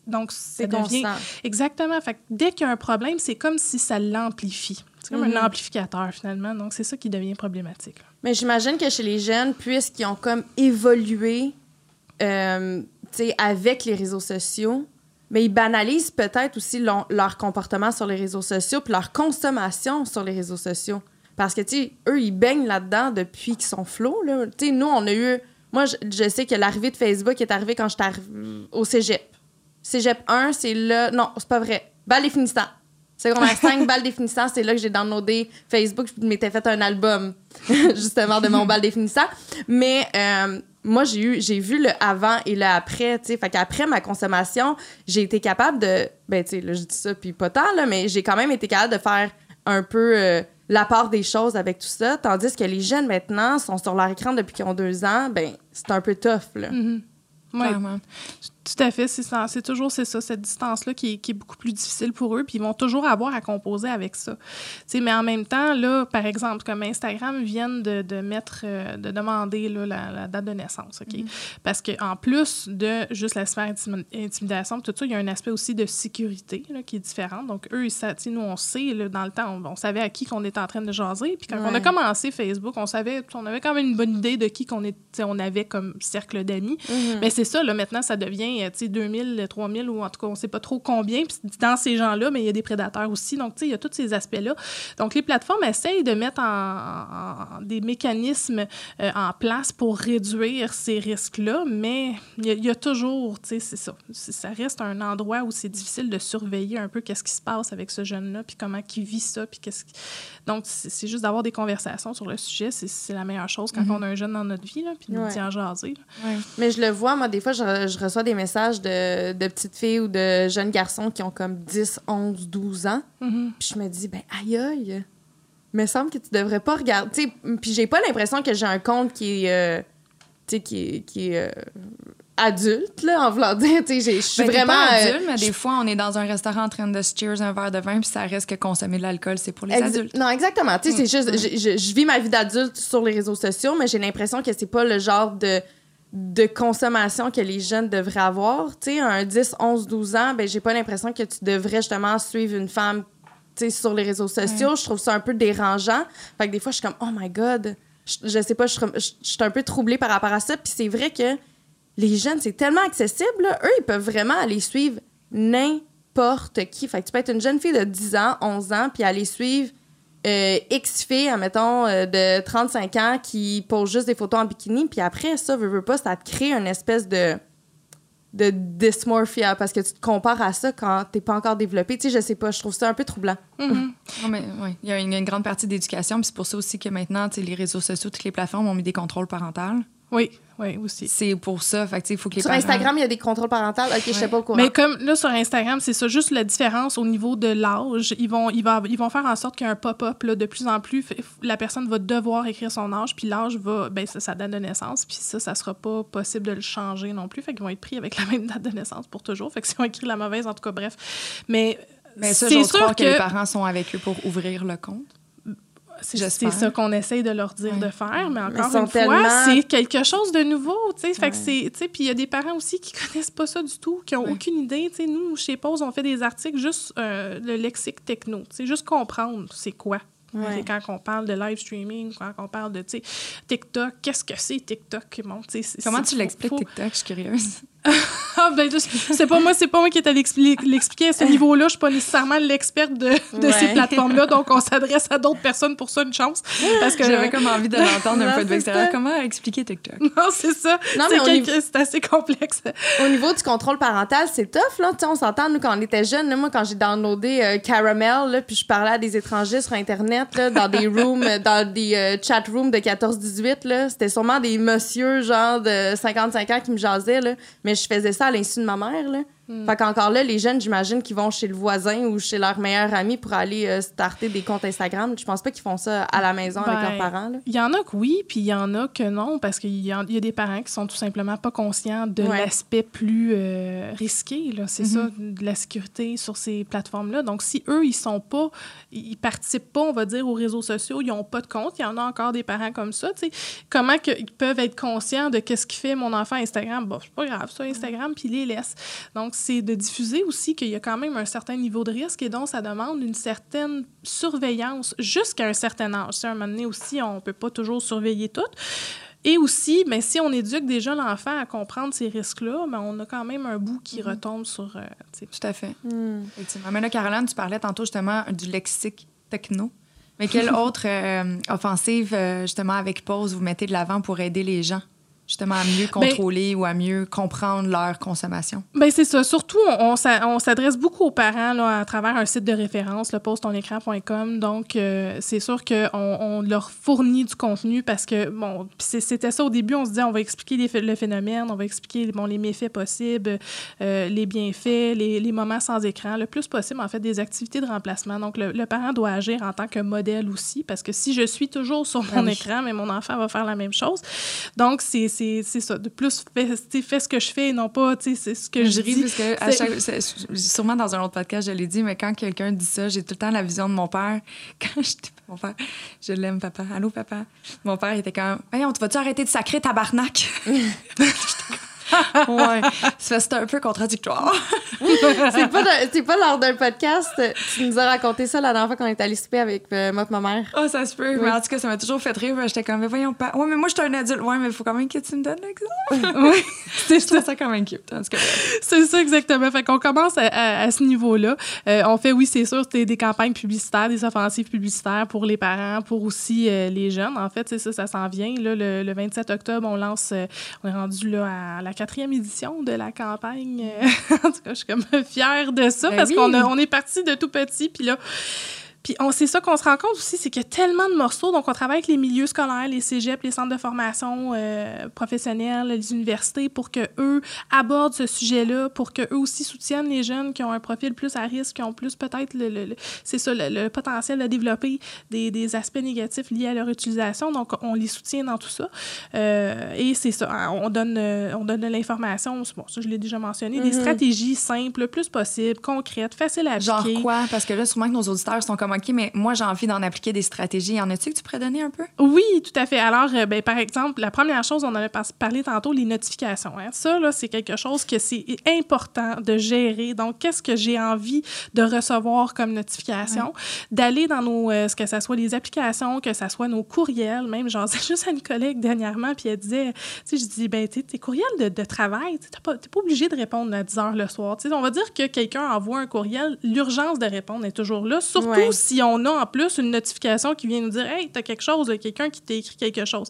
S4: Donc, ça devient. Exactement. Fait dès qu'il y a un problème, c'est comme si ça l'amplifie. C'est comme un mm-hmm. amplificateur, finalement. Donc, c'est ça qui devient problématique.
S2: Mais j'imagine que chez les jeunes, puisqu'ils ont comme évolué euh, avec les réseaux sociaux, mais ils banalisent peut-être aussi leur comportement sur les réseaux sociaux puis leur consommation sur les réseaux sociaux. Parce que, tu sais, eux, ils baignent là-dedans depuis qu'ils sont flots, là. Tu sais, nous, on a eu... Moi, je, sais que l'arrivée de Facebook est arrivée quand j'étais au cégep. Cégep 1, c'est là... Non, c'est pas vrai. Balle définissant. Secondaire 5, balle définissant, c'est là que j'ai downloadé Facebook. Je m'étais fait un album, justement, de mon balle définissant. Mais... Euh, moi, j'ai eu, j'ai vu le avant et le après, tu sais. Fait qu'après ma consommation, j'ai été capable de, ben, tu sais, là, je dis ça, puis pas tant, là, mais j'ai quand même été capable de faire un peu euh, la part des choses avec tout ça. Tandis que les jeunes, maintenant, sont sur leur écran depuis qu'ils ont deux ans, ben, c'est un peu tough, là.
S4: Mm-hmm. Oui. Tout à fait, c'est toujours c'est ça, cette distance-là qui, qui, est beaucoup plus difficile pour eux, puis ils vont toujours avoir à composer avec ça. sais, mais en même temps, là, par exemple, comme Instagram viennent de, de mettre, euh, de demander là, la, date de naissance, OK? Mm-hmm. Parce qu'en plus de juste la sphère intimidation, tout ça, il y a un aspect aussi de sécurité là, qui est différent. Donc, eux, ça, nous, on sait, là, dans le temps, on, savait à qui qu'on était en train de jaser. Puis quand on a commencé Facebook, on savait, on avait quand même une bonne idée de qui qu'on on avait comme cercle d'amis. Mm-hmm. Mais c'est ça, là, maintenant, ça devient 2000, 3000 ou en tout cas, on ne sait pas trop combien. Puis dans ces gens-là, mais il y a des prédateurs aussi. Donc, il y a tous ces aspects-là. Donc, les plateformes essayent de mettre en, des mécanismes euh, en place pour réduire ces risques-là, mais il y, a toujours, tu sais, c'est ça. Ça reste un endroit où c'est difficile de surveiller un peu qu'est-ce qui se passe avec ce jeune-là, puis comment il vit ça, puis qu'est-ce Donc, c'est juste d'avoir des conversations sur le sujet, c'est la meilleure chose quand mm-hmm. on a un jeune dans notre vie, là, puis nous tient à jaser.
S2: Mais je le vois, moi, des fois, je, je reçois des messages de, de, petites filles ou de jeunes garçons qui ont comme 10, 11, 12 ans. Mm-hmm. Puis je me dis, ben aïe aïe, me semble que tu devrais pas regarder. Puis j'ai pas l'impression que j'ai un compte qui est, euh, qui qui est euh, adulte, là, en voulant dire. Je suis ben, vraiment. Pas
S3: euh, adulte, mais des fois, on est dans un restaurant en train de se cheers un verre de vin, puis ça reste que consommer de l'alcool, c'est pour les adultes.
S2: Non, exactement. Tu sais, c'est mm. juste. Je, je vis ma vie d'adulte sur les réseaux sociaux, mais j'ai l'impression que c'est pas le genre de de consommation que les jeunes devraient avoir. Tu sais, un 10, 11, 12 ans, ben j'ai pas l'impression que tu devrais justement suivre une femme tu sais, sur les réseaux sociaux. Je trouve ça un peu dérangeant. Fait que des fois, je suis comme, oh my God, je, sais pas, je, suis un peu troublée par rapport à ça. Puis c'est vrai que les jeunes, c'est tellement accessible. Eux, ils peuvent vraiment aller suivre n'importe qui. Fait que tu peux être une jeune fille de 10 ans, 11 ans, puis aller suivre euh, X fille, admettons, euh, de 35 ans qui pose juste des photos en bikini, puis après, ça, veut, veut pas, ça te crée une espèce de de dysmorphia parce que tu te compares à ça quand t'es pas encore développé. Tu sais, je sais pas, je trouve ça un peu troublant.
S3: Mm-hmm. mais, oui. Il y a une, une grande partie d'éducation, puis c'est pour ça aussi que maintenant, tu sais, les réseaux sociaux, toutes les plateformes ont mis des contrôles parentaux.
S4: Oui, oui, aussi.
S3: C'est pour ça. Fait il faut que les
S2: sur Instagram, il y a des contrôles parentaux. OK, je sais pas au courant.
S4: Mais comme là, sur Instagram, c'est ça, juste la différence au niveau de l'âge. Ils vont, ils, vont, ils vont faire en sorte qu'il y ait un pop-up. De plus en plus, la personne va devoir écrire son âge, puis l'âge va, ben, ça, ça date de naissance, puis ça, ça sera pas possible de le changer non plus. Fait qu'ils vont être pris avec la même date de naissance pour toujours. Fait que si on écrit la mauvaise, en tout cas, bref. Mais.
S3: Mais ça, c'est sûr que... que les parents sont avec eux pour ouvrir le compte.
S4: C'est ça qu'on essaye de leur dire de faire, mais encore une fois, c'est quelque chose de nouveau, tu sais. Fait que c'est, tu sais, puis il y a des parents aussi qui connaissent pas ça du tout, qui ont aucune idée, tu sais. Nous, chez Pause, on fait des articles juste euh, le lexique techno, tu sais, juste comprendre c'est quoi. Quand on parle de live streaming, quand on parle de TikTok, qu'est-ce que c'est TikTok? Bon,
S3: Comment tu l'expliques, TikTok? Je suis curieuse.
S4: ah, ben, c'est pas moi, c'est pas moi qui est à l'expliquer à ce niveau-là. Je suis pas nécessairement l'experte de, de ces plateformes-là, donc on s'adresse à d'autres personnes pour ça, une chance.
S3: Parce que j'avais comme envie de l'entendre un peu de l'extérieur. Comment expliquer TikTok?
S4: Non, c'est ça. Non, mais c'est assez complexe.
S2: Au niveau du contrôle parental, c'est tough, là. on s'entend, nous, quand on était jeunes, moi, quand j'ai downloadé euh, Caramel, là, puis je parlais à des étrangers sur Internet, là, dans des rooms, dans des euh, chat rooms de 14-18, là, c'était sûrement des messieurs, genre, de 55 ans qui me jasaient, là. Mais je faisais ça à l'insu de ma mère, là. Mm. Fait qu'encore là, les jeunes, j'imagine qu'ils vont chez le voisin ou chez leur meilleur ami pour aller euh, starter des comptes Instagram. Je pense pas qu'ils font ça à la maison avec leurs ben, parents.
S4: Il y en a que oui, puis il y en a que non, parce qu'il y, y, a des parents qui sont tout simplement pas conscients de l'aspect plus euh, risqué, c'est ça, mm-hmm. de la sécurité sur ces plateformes-là. Donc, si eux, ils sont pas, ils participent pas, on va dire, aux réseaux sociaux, ils ont pas de compte, il y en a encore des parents comme ça, tu sais. Comment que, ils peuvent être conscients de qu'est-ce qui fait mon enfant Instagram? Bon, c'est pas grave, ça, Instagram, puis les laisse. Donc, c'est de diffuser aussi qu'il y a quand même un certain niveau de risque et donc ça demande une certaine surveillance jusqu'à un certain âge. À un moment donné aussi, on peut pas toujours surveiller tout. Et aussi, mais si on éduque déjà l'enfant à comprendre ces risques-là, mais on a quand même un bout qui mm-hmm. retombe sur. Euh,
S3: Tout à fait. Mm. Mais là, Caroline, tu parlais tantôt justement du lexique techno. Mais quelle autre euh, offensive, euh, justement, avec Pause, vous mettez de l'avant pour aider les gens? Justement à mieux ben, contrôler ou à mieux comprendre leur consommation?
S4: Bien, c'est ça. Surtout, on, on s'adresse beaucoup aux parents là, à travers un site de référence, le postonécran.com. Donc, euh, c'est sûr qu'on on leur fournit du contenu parce que, bon, c'était ça au début, on se disait, on va expliquer les, le phénomène, on va expliquer bon, les méfaits possibles, euh, les bienfaits, les, les, moments sans écran, le plus possible, en fait, des activités de remplacement. Donc, le, parent doit agir en tant que modèle aussi parce que si je suis toujours sur mon ah écran, mais mon enfant va faire la même chose. Donc, c'est c'est ça. De plus, fais, fais, ce que je fais et non pas, c'est ce que je, dis.
S3: Parce que à chaque, sûrement dans un autre podcast, je l'ai dit, mais quand quelqu'un dit ça, j'ai tout le temps la vision de mon père. Quand je mon père, je l'aime, papa. Allô, papa? Mon père était quand même, on vas-tu arrêter de sacrer tabarnak? ouais. C'est un peu contradictoire.
S2: c'est pas, pas lors d'un podcast. Tu nous as raconté ça la dernière fois qu'on est allé souper avec euh, ma mère.
S3: Oh, ça se peut. Mais en tout cas, ça m'a toujours fait rire. J'étais comme, mais voyons pas. Ouais, mais moi, je suis un adulte. Ouais, mais il faut quand même que tu me donnes l'exemple. oui. C'est ça. ça quand même cute.
S4: C'est ça, exactement. Fait qu'on commence à, ce niveau-là. Euh, on fait, oui, c'est sûr, des campagnes publicitaires, des offensives publicitaires pour les parents, pour aussi euh, les jeunes. En fait, c'est ça, ça s'en vient. Là, le, 27 octobre, on lance, on est rendu là à la quatrième édition de la campagne. en tout cas, je suis comme fière de ça ben parce qu'on on est parti de tout petit. Puis là, puis on c'est ça qu'on se rend compte aussi, c'est qu'il y a tellement de morceaux. Donc, on travaille avec les milieux scolaires, les cégeps, les centres de formation euh, professionnels, les universités, pour que eux abordent ce sujet-là, pour que eux aussi soutiennent les jeunes qui ont un profil plus à risque, qui ont plus peut-être le, c'est ça, le, potentiel de développer des, des, aspects négatifs liés à leur utilisation. Donc, on les soutient dans tout ça. Euh, et c'est ça, hein, on donne, euh, on donne de l'information, bon, ça je l'ai déjà mentionné, des mm-hmm. stratégies simples, le plus possible, concrètes, faciles à appliquer.
S3: Genre quoi? Parce que là, souvent que nos auditeurs sont comme OK, mais moi, j'ai envie d'en appliquer des stratégies. Y en a-tu que tu pourrais donner un peu?
S4: Oui, tout à fait. Alors, euh, ben, par exemple, la première chose, on avait parlé tantôt, les notifications. Hein. Ça, là, c'est quelque chose que c'est important de gérer. Donc, qu'est-ce que j'ai envie de recevoir comme notification? D'aller dans nos, euh, ce que ce soit les applications, que ce soit nos courriels, même, genre, c'est juste à une collègue dernièrement, puis elle disait, tu sais, je dis, ben, tu tes courriels de, de travail, tu n'es pas, pas, obligé de répondre à 10 heures le soir. On va dire que quelqu'un envoie un courriel, l'urgence de répondre est toujours là, surtout si on a en plus une notification qui vient nous dire Hey, t'as quelque chose, quelqu'un qui t'a écrit quelque chose.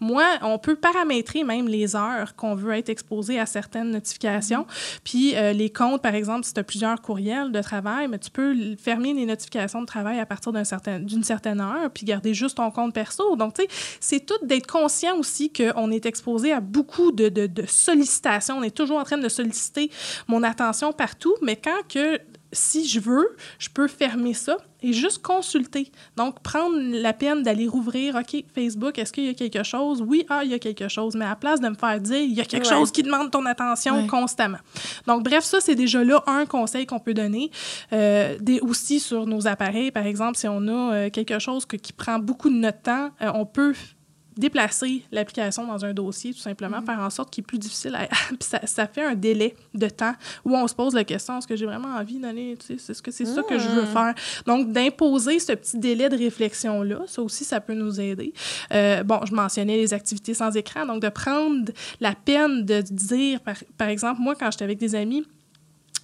S4: Moi, on peut paramétrer même les heures qu'on veut être exposé à certaines notifications. Puis euh, les comptes, par exemple, si tu as plusieurs courriels de travail, mais tu peux fermer les notifications de travail à partir d'une certain, certaine heure, puis garder juste ton compte perso. Donc, tu sais, c'est tout d'être conscient aussi qu'on est exposé à beaucoup de, de, de sollicitations. On est toujours en train de solliciter mon attention partout, mais quand que si je veux, je peux fermer ça et juste consulter. Donc, prendre la peine d'aller rouvrir, OK, Facebook, est-ce qu'il y a quelque chose? Oui, ah, il y a quelque chose. Mais à la place de me faire dire, il y a quelque chose qui demande ton attention constamment. Donc, bref, ça, c'est déjà là un conseil qu'on peut donner. Euh, des, aussi sur nos appareils, par exemple, si on a euh, quelque chose qui prend beaucoup de notre temps, euh, on peut déplacer l'application dans un dossier, tout simplement, mm-hmm. faire en sorte qu'il est plus difficile à... puis ça, ça, fait un délai de temps où on se pose la question, est-ce que j'ai vraiment envie d'aller, est-ce que c'est ça que je veux mm. faire? Donc, d'imposer ce petit délai de réflexion-là, ça aussi, ça peut nous aider. Euh, bon, je mentionnais les activités sans écran, donc de prendre la peine de dire, par, par exemple, moi, quand j'étais avec des amis,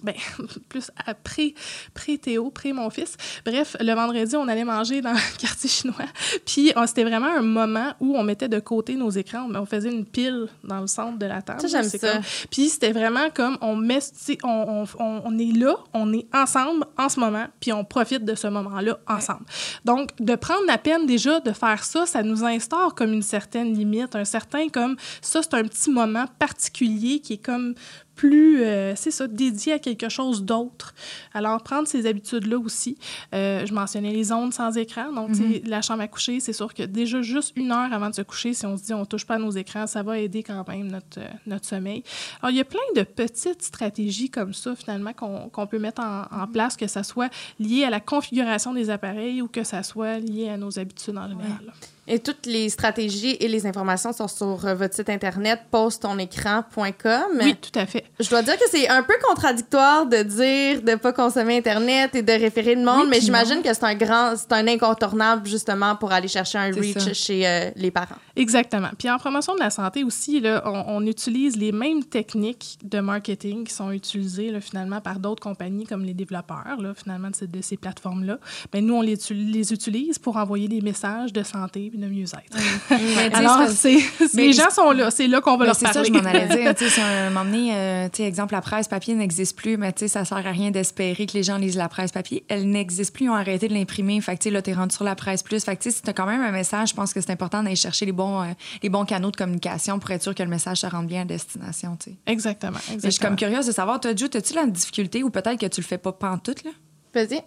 S4: ben, plus après, pré-Théo, pré mon fils. Bref, le vendredi, on allait manger dans le quartier chinois. Puis, c'était vraiment un moment où on mettait de côté nos écrans, mais on faisait une pile dans le centre de la table.
S2: Ça, j'aime ça.
S4: Puis, c'était vraiment comme on met, on, on, on, est là, on est ensemble en ce moment, puis on profite de ce moment-là ensemble. Donc, de prendre la peine déjà de faire ça, ça nous instaure comme une certaine limite, un certain comme ça, c'est un petit moment particulier qui est comme plus, euh, c'est ça, dédié à quelque chose d'autre. Alors, prendre ces habitudes-là aussi. Euh, je mentionnais les ondes sans écran. Donc, mm-hmm. la chambre à coucher, c'est sûr que déjà juste une heure avant de se coucher, si on se dit on touche pas à nos écrans, ça va aider quand même notre, euh, notre sommeil. Alors, il y a plein de petites stratégies comme ça, finalement, qu'on peut mettre en, en, place, que ça soit lié à la configuration des appareils ou que ça soit lié à nos habitudes en général.
S2: Et toutes les stratégies et les informations sont sur euh, votre site internet postonécran.com.
S4: Oui, tout à fait.
S2: Je dois dire que c'est un peu contradictoire de dire de pas consommer internet et de référer le monde, mais j'imagine que c'est un grand c'est un incontournable justement pour aller chercher un reach chez euh, les parents.
S4: Exactement. Puis en promotion de la santé aussi là, on, utilise les mêmes techniques de marketing qui sont utilisées là, finalement par d'autres compagnies comme les développeurs là, finalement de, de ces plateformes là. Mais nous on les, les utilise pour envoyer des messages de santé de mieux-être. Alors, c'est, les gens sont là, c'est là qu'on va leur parler.
S3: C'est ça, je m'en allais dire. Si à un moment donné, euh, exemple, la presse papier n'existe plus, mais ça sert à rien d'espérer que les gens lisent la presse papier. Elle n'existe plus, ils ont arrêté de l'imprimer. Fait que là, tu es rendu sur la presse plus. Fait que si tu as quand même un message, je pense que c'est important d'aller chercher les bons, euh, les bons canaux de communication pour être sûr que le message se rende bien à destination.
S4: Exactement. exactement.
S3: je suis comme curieuse de savoir, toi, as-tu la difficulté ou peut-être que tu le fais pas pantoute, là?
S2: Vas-y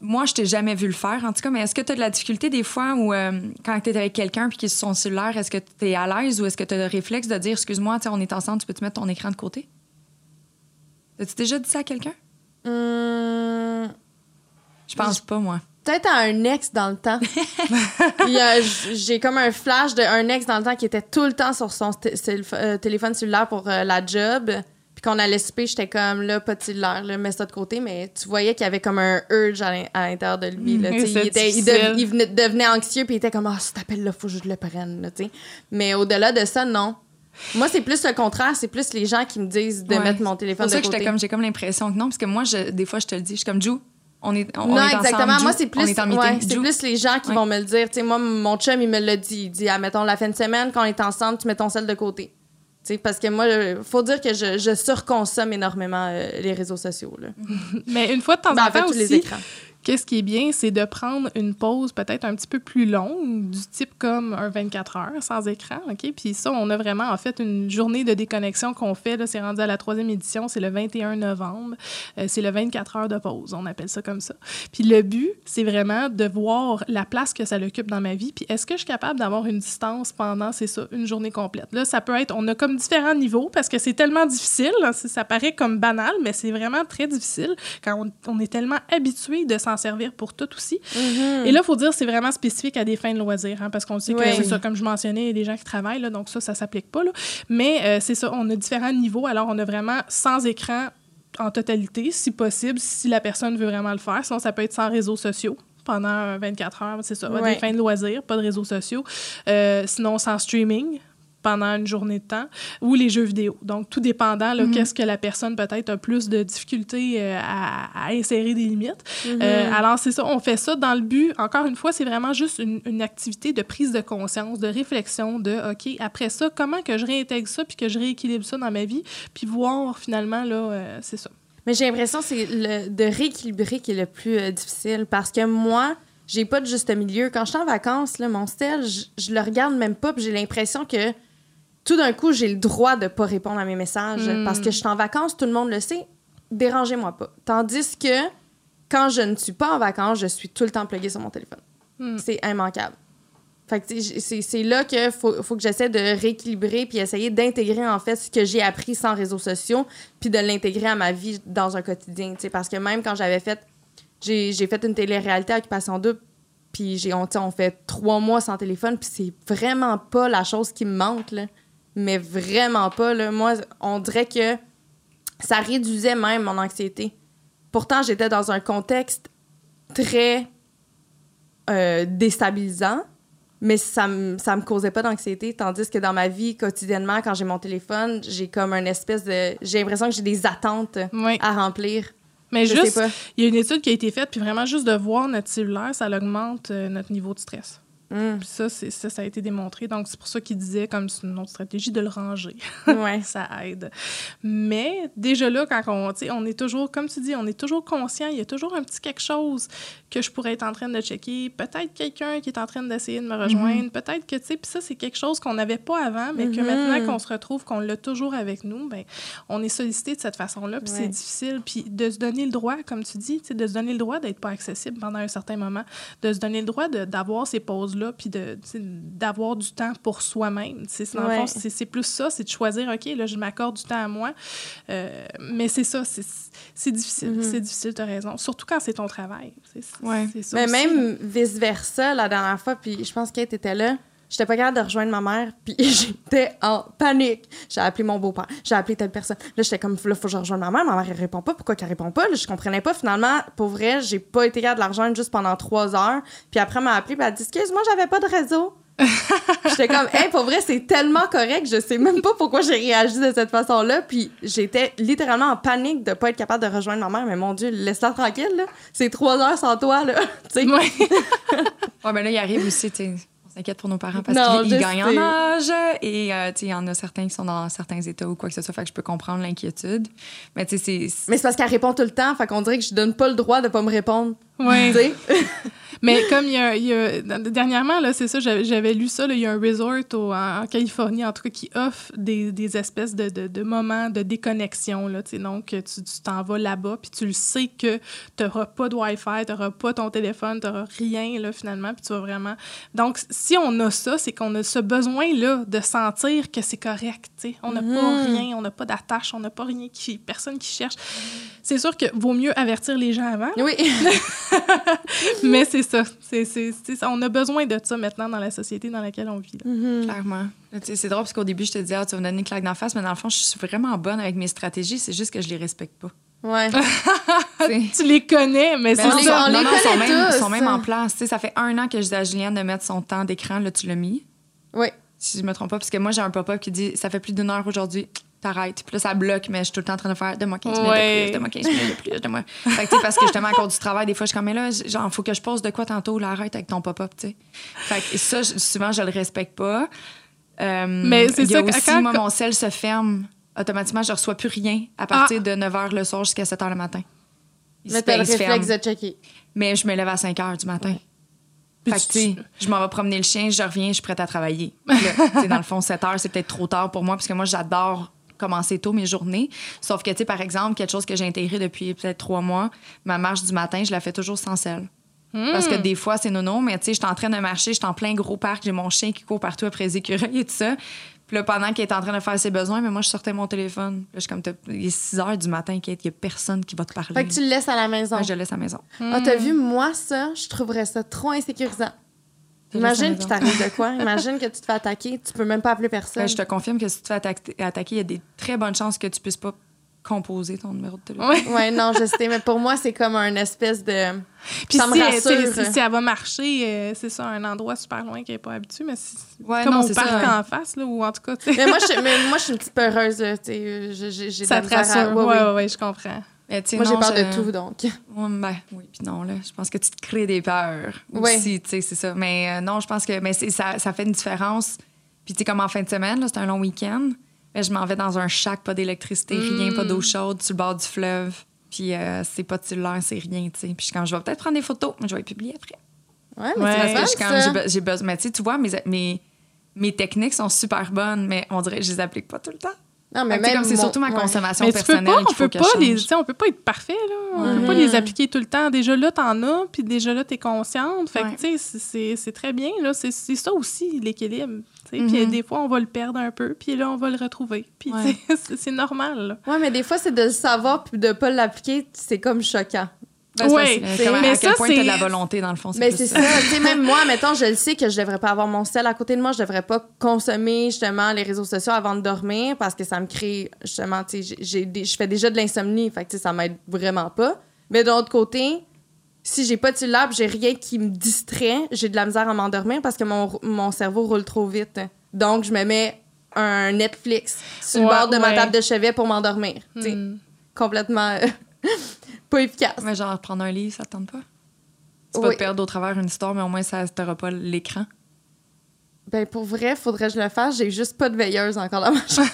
S3: moi, je t'ai jamais vu le faire, en tout cas, mais est-ce que tu as de la difficulté des fois où, euh, quand tu es avec quelqu'un puis qu'il son cellulaire, est-ce que tu es à l'aise ou est-ce que tu as le réflexe de dire, excuse-moi, on est ensemble, tu peux te mettre ton écran de côté? As-tu déjà dit ça à quelqu'un?
S2: Hum...
S3: Je pense pas, moi.
S2: Peut-être à un ex dans le temps. J'ai comme un flash d'un ex dans le temps qui était tout le temps sur son euh, téléphone cellulaire pour euh, la job. Puis qu'on allait souper, j'étais comme là, pas de cellulaire, là, mets ça de côté, mais tu voyais qu'il y avait comme un urge à l'intérieur de lui. Là, il, était, il, devenait anxieux, puis il était comme Ah, oh, si t'appelles là, faut que je le prenne. Là, mais au-delà de ça, non. Moi, c'est plus le contraire, c'est plus les gens qui me disent de mettre mon téléphone de côté.
S3: C'est
S2: ça
S3: que j'ai comme l'impression que non, parce que moi, je, des fois, je te le dis, je suis comme Jou. On est, on,
S2: non,
S3: est
S2: exactement. moi, c'est plus,
S3: ouais,
S2: c'est plus les gens qui vont me le dire. sais moi, mon chum, il me l'a dit. Il dit, ah, mettons, la fin de semaine, quand on est ensemble, tu mets ton sel de côté parce que moi, il faut dire que je, je surconsomme énormément euh, les réseaux sociaux. Là.
S4: Mais une fois de temps ben, en temps aussi, les écrans. Qu'est-ce qui est bien, c'est de prendre une pause peut-être un petit peu plus longue, du type comme un 24 heures sans écran, OK? Puis ça, on a vraiment en fait une journée de déconnexion qu'on fait, là, c'est rendu à la troisième édition, c'est le 21 novembre, euh, c'est le 24 heures de pause, on appelle ça comme ça. Puis le but, c'est vraiment de voir la place que ça occupe dans ma vie, puis est-ce que je suis capable d'avoir une distance pendant, c'est ça, une journée complète? Là, ça peut être, on a comme différents niveaux, parce que c'est tellement difficile, ça paraît comme banal, mais c'est vraiment très difficile quand on est tellement habitué de s'en servir pour tout aussi. Mm-hmm. Et là, il faut dire, c'est vraiment spécifique à des fins de loisirs, hein, parce qu'on sait que c'est ça, comme je mentionnais, il y a des gens qui travaillent, là, donc ça, ça s'applique pas. Là. Mais euh, c'est ça, on a différents niveaux. Alors, on a vraiment sans écran en totalité, si possible, si la personne veut vraiment le faire. Sinon, ça peut être sans réseaux sociaux pendant 24 heures, c'est ça, des fins de loisirs, pas de réseaux sociaux. Euh, sinon, sans streaming, pendant une journée de temps, ou les jeux vidéo. Donc, tout dépendant, mm-hmm. qu'est-ce que la personne peut-être a plus de difficultés euh, à, insérer des limites. Mm-hmm. Euh, alors, c'est ça, on fait ça dans le but, encore une fois, c'est vraiment juste une, une, activité de prise de conscience, de réflexion, de, OK, après ça, comment que je réintègre ça, puis que je rééquilibre ça dans ma vie, puis voir finalement, là, euh, c'est ça.
S2: Mais j'ai l'impression que c'est de rééquilibrer qui est le plus difficile, parce que moi, j'ai pas de juste milieu. Quand je suis en vacances, là, mon style, je, je le regarde même pas, puis j'ai l'impression que tout d'un coup, j'ai le droit de pas répondre à mes messages hmm. parce que je suis en vacances, tout le monde le sait. Dérangez-moi pas. Tandis que quand je ne suis pas en vacances, je suis tout le temps pluguée sur mon téléphone. Hmm. C'est immanquable. Fait c'est là qu'il faut, faut, que j'essaie de rééquilibrer puis essayer d'intégrer en fait ce que j'ai appris sans réseaux sociaux puis de l'intégrer à ma vie dans un quotidien. Parce que même quand j'avais fait. J'ai fait une télé-réalité Occupation Double puis on, on fait trois mois sans téléphone puis c'est vraiment pas la chose qui me manque. Là mais vraiment pas. Là. Moi, on dirait que ça réduisait même mon anxiété. Pourtant, j'étais dans un contexte très euh, déstabilisant, mais ça me, ça me causait pas d'anxiété. Tandis que dans ma vie, quotidiennement, quand j'ai mon téléphone, j'ai comme une espèce de. J'ai l'impression que j'ai des attentes à remplir.
S4: Mais juste, il y a une étude qui a été faite, puis vraiment juste de voir notre cellulaire, ça augmente euh, notre niveau de stress. Mm. Puis ça, ça, ça a été démontré. Donc, c'est pour ça qu'il disait, comme c'est une autre stratégie, de le ranger.
S2: Ouais.
S4: ça aide. Mais déjà là, quand on, on est toujours, comme tu dis, on est toujours conscient, il y a toujours un petit quelque chose que je pourrais être en train de checker. Peut-être quelqu'un qui est en train d'essayer de me rejoindre. Mm-hmm. Peut-être que, tu sais, puis ça, c'est quelque chose qu'on n'avait pas avant, mais que mm-hmm. maintenant qu'on se retrouve, qu'on l'a toujours avec nous, ben on est sollicité de cette façon-là, puis c'est difficile. Puis de se donner le droit, comme tu dis, de se donner le droit d'être pas accessible pendant un certain moment, de se donner le droit d'avoir ces puis d'avoir du temps pour soi-même. C'est plus ça, c'est de choisir, OK, là, je m'accorde du temps à moi. Euh, mais c'est ça, c'est difficile. Mm-hmm. C'est difficile, tu as raison. Surtout quand c'est ton travail.
S2: Ouais. Mais même vice-versa, la dernière fois, puis je pense qu'elle était là. J'étais pas capable de rejoindre ma mère, puis j'étais en panique. J'ai appelé mon beau-père, j'ai appelé telle personne. Là, j'étais comme, là, faut que je rejoigne ma mère. Ma mère, elle répond pas. Pourquoi qu'elle répond pas? Là, je comprenais pas. Finalement, pour vrai, j'ai pas été capable de la rejoindre juste pendant trois heures. Puis après, elle m'a appelé, puis elle a dit, excuse-moi, j'avais pas de réseau. j'étais comme, hey, pour vrai, c'est tellement correct. Je sais même pas pourquoi j'ai réagi de cette façon-là. Puis j'étais littéralement en panique de pas être capable de rejoindre ma mère. Mais mon Dieu, laisse-la tranquille, là. C'est trois heures sans toi, là. tu sais.
S3: Ouais. ouais, mais là, il arrive aussi, tu inquiète pour nos parents parce qu'ils gagnent en âge et euh, il y en a certains qui sont dans certains états ou quoi que ce soit, fait que je peux comprendre l'inquiétude. Mais tu sais,
S2: c'est. Mais c'est parce qu'elle répond tout le temps, fait qu'on dirait que je donne pas le droit de pas me répondre.
S4: Oui. Mais comme il y a, il y a dernièrement, là, c'est ça, j'avais lu ça, là, il y a un resort en, Californie, en tout cas, qui offre des, des espèces de, de, de, moments de déconnexion. Là, donc, tu t'en vas là-bas, puis tu le sais que tu n'auras pas de Wi-Fi, tu n'auras pas ton téléphone, tu n'auras rien, là, finalement, puis tu vas vraiment... Donc, si on a ça, c'est qu'on a ce besoin-là de sentir que c'est correct, sais. On n'a pas mm-hmm. rien, on n'a pas d'attache, on n'a pas rien qui... Personne qui cherche. C'est sûr que vaut mieux avertir les gens avant.
S2: Oui.
S4: Mais c'est ça. on a besoin de ça maintenant dans la société dans laquelle on vit.
S3: Mm-hmm. Clairement. C'est drôle parce qu'au début, je te disais, ah, tu vas me donner une claque d'en face, mais dans le fond, je suis vraiment bonne avec mes stratégies. C'est juste que je les respecte pas.
S2: Ouais.
S4: tu les connais, mais
S3: ben,
S4: c'est
S3: ça. non, ils sont, même, sont même en place. ça fait un an que je dis à Julienne de mettre son temps d'écran. Là, tu l'as mis?
S2: Oui.
S3: Si je me trompe pas, parce que moi, j'ai un pop-up qui dit ça fait plus d'une heure aujourd'hui t'arrêtes. Puis là, ça bloque, mais je suis tout le temps en train de faire de moi 15 minutes de plus, de moi 15 minutes de plus, de moi. Fait que, parce que justement, à cause du travail, des fois, je suis comme, mais là, genre, faut que je pose de quoi tantôt, là, arrête avec ton pop-up, tu sais. Fait que ça, souvent, je le respecte pas. Euh, mais c'est ça, aussi, quand... moi, mon sel se ferme automatiquement, je reçois plus rien à partir ah. de 9 h le soir jusqu'à 7 h le matin.
S2: Mais t'as le réflexe de checker.
S3: Mais je me lève à 5 h du matin. Fait que, je m'en vais promener le chien, je reviens, je suis prête à travailler. dans le fond, 7 heures, c'est peut-être trop tard pour moi, parce que moi, j'adore commencer tôt mes journées. Sauf que, tu sais, par exemple, quelque chose que j'ai intégré depuis peut-être trois mois, ma marche du matin, je la fais toujours sans sel. Parce que hmm. des fois, c'est nono, mais tu sais, je suis en train de marcher, je suis en plein gros parc, j'ai mon chien qui court partout après les écureuils et tout ça. Puis là, pendant qu'il est en train de faire ses besoins, mais moi, je sortais mon téléphone. Là, je suis comme, il est 6 heures du matin, il n'y a personne qui va te parler.
S2: Fait que tu le laisses à la maison.
S3: je le laisse à la maison.
S2: Ah, t'as vu, moi, ça, je trouverais ça trop insécurisant. Imagine qu'il t'arrive de quoi? Imagine que tu te fais attaquer, tu peux même pas appeler personne.
S3: Ben, je te confirme que si tu te fais attaquer, il y a des très bonnes chances que tu puisses pas composer ton numéro de téléphone.
S2: Oui, ouais, non, je sais, mais pour moi, c'est comme un espèce de.
S4: Puis ça si, me rassure. Si, elle va marcher, euh, c'est ça, un endroit super loin qu'elle n'est pas habituée, mais si, ouais, comme non, au parc en face, là, ou en tout cas.
S2: Mais moi, je, mais moi, je suis une petite peureuse. J'ai
S4: ça te rassure. Oui, oui, ouais, je comprends.
S2: Moi, j'ai peur de tout, donc.
S3: ben, oui, puis non, là, je pense que tu te crées des peurs aussi, tu sais, c'est ça. Mais euh, non, je pense que mais ça, ça fait une différence. Puis, tu sais, comme en fin de semaine, c'est un long week-end, mais je m'en vais dans un shack, pas d'électricité, rien, pas d'eau mm. chaude, sur le bord du fleuve. Puis, euh, c'est pas de cellulaire, c'est rien, tu sais. Puis, quand je vais peut-être prendre des photos, je vais les publier après.
S2: Ouais, mais c'est
S3: quand j'ai besoin. Mais tu vois, mes, mes, mes techniques sont super bonnes, mais on dirait que je les applique pas tout le temps. Non, mais même c'est surtout ma consommation
S4: mais
S3: personnelle
S4: on peut pas les, on peut pas être parfait là. On peut pas les appliquer tout le temps. Déjà là, t'en as, puis déjà là, t'es consciente. Fait que tu sais, c'est très bien là. C'est ça aussi l'équilibre. Puis mm-hmm. des fois, on va le perdre un peu, puis là, on va le retrouver. Puis c'est normal.
S2: Oui, mais des fois, c'est de le savoir puis de pas l'appliquer, c'est comme choquant.
S3: Ben, oui, mais à quel point as de la volonté, dans le fond.
S2: Mais c'est ça. même moi, mettons, je le sais que je devrais pas avoir mon sel à côté de moi. Je devrais pas consommer, justement, les réseaux sociaux avant de dormir parce que ça me crée, justement, tu sais, je fais déjà de l'insomnie. Fait que, ça m'aide vraiment pas. Mais de l'autre côté, si j'ai pas de cellulaire j'ai rien qui me distrait, j'ai de la misère à m'endormir parce que mon, mon cerveau roule trop vite. Donc, je me mets un Netflix sur le bord de ma table de chevet pour m'endormir. Hmm. Complètement. Pas efficace.
S3: Mais genre, prendre un livre, ça te tente pas? Tu vas te perdre au travers une histoire, mais au moins, ça t'aura pas l'écran.
S2: Ben, pour vrai, faudrait que je le fasse. J'ai juste pas de veilleuse encore dans ma chambre.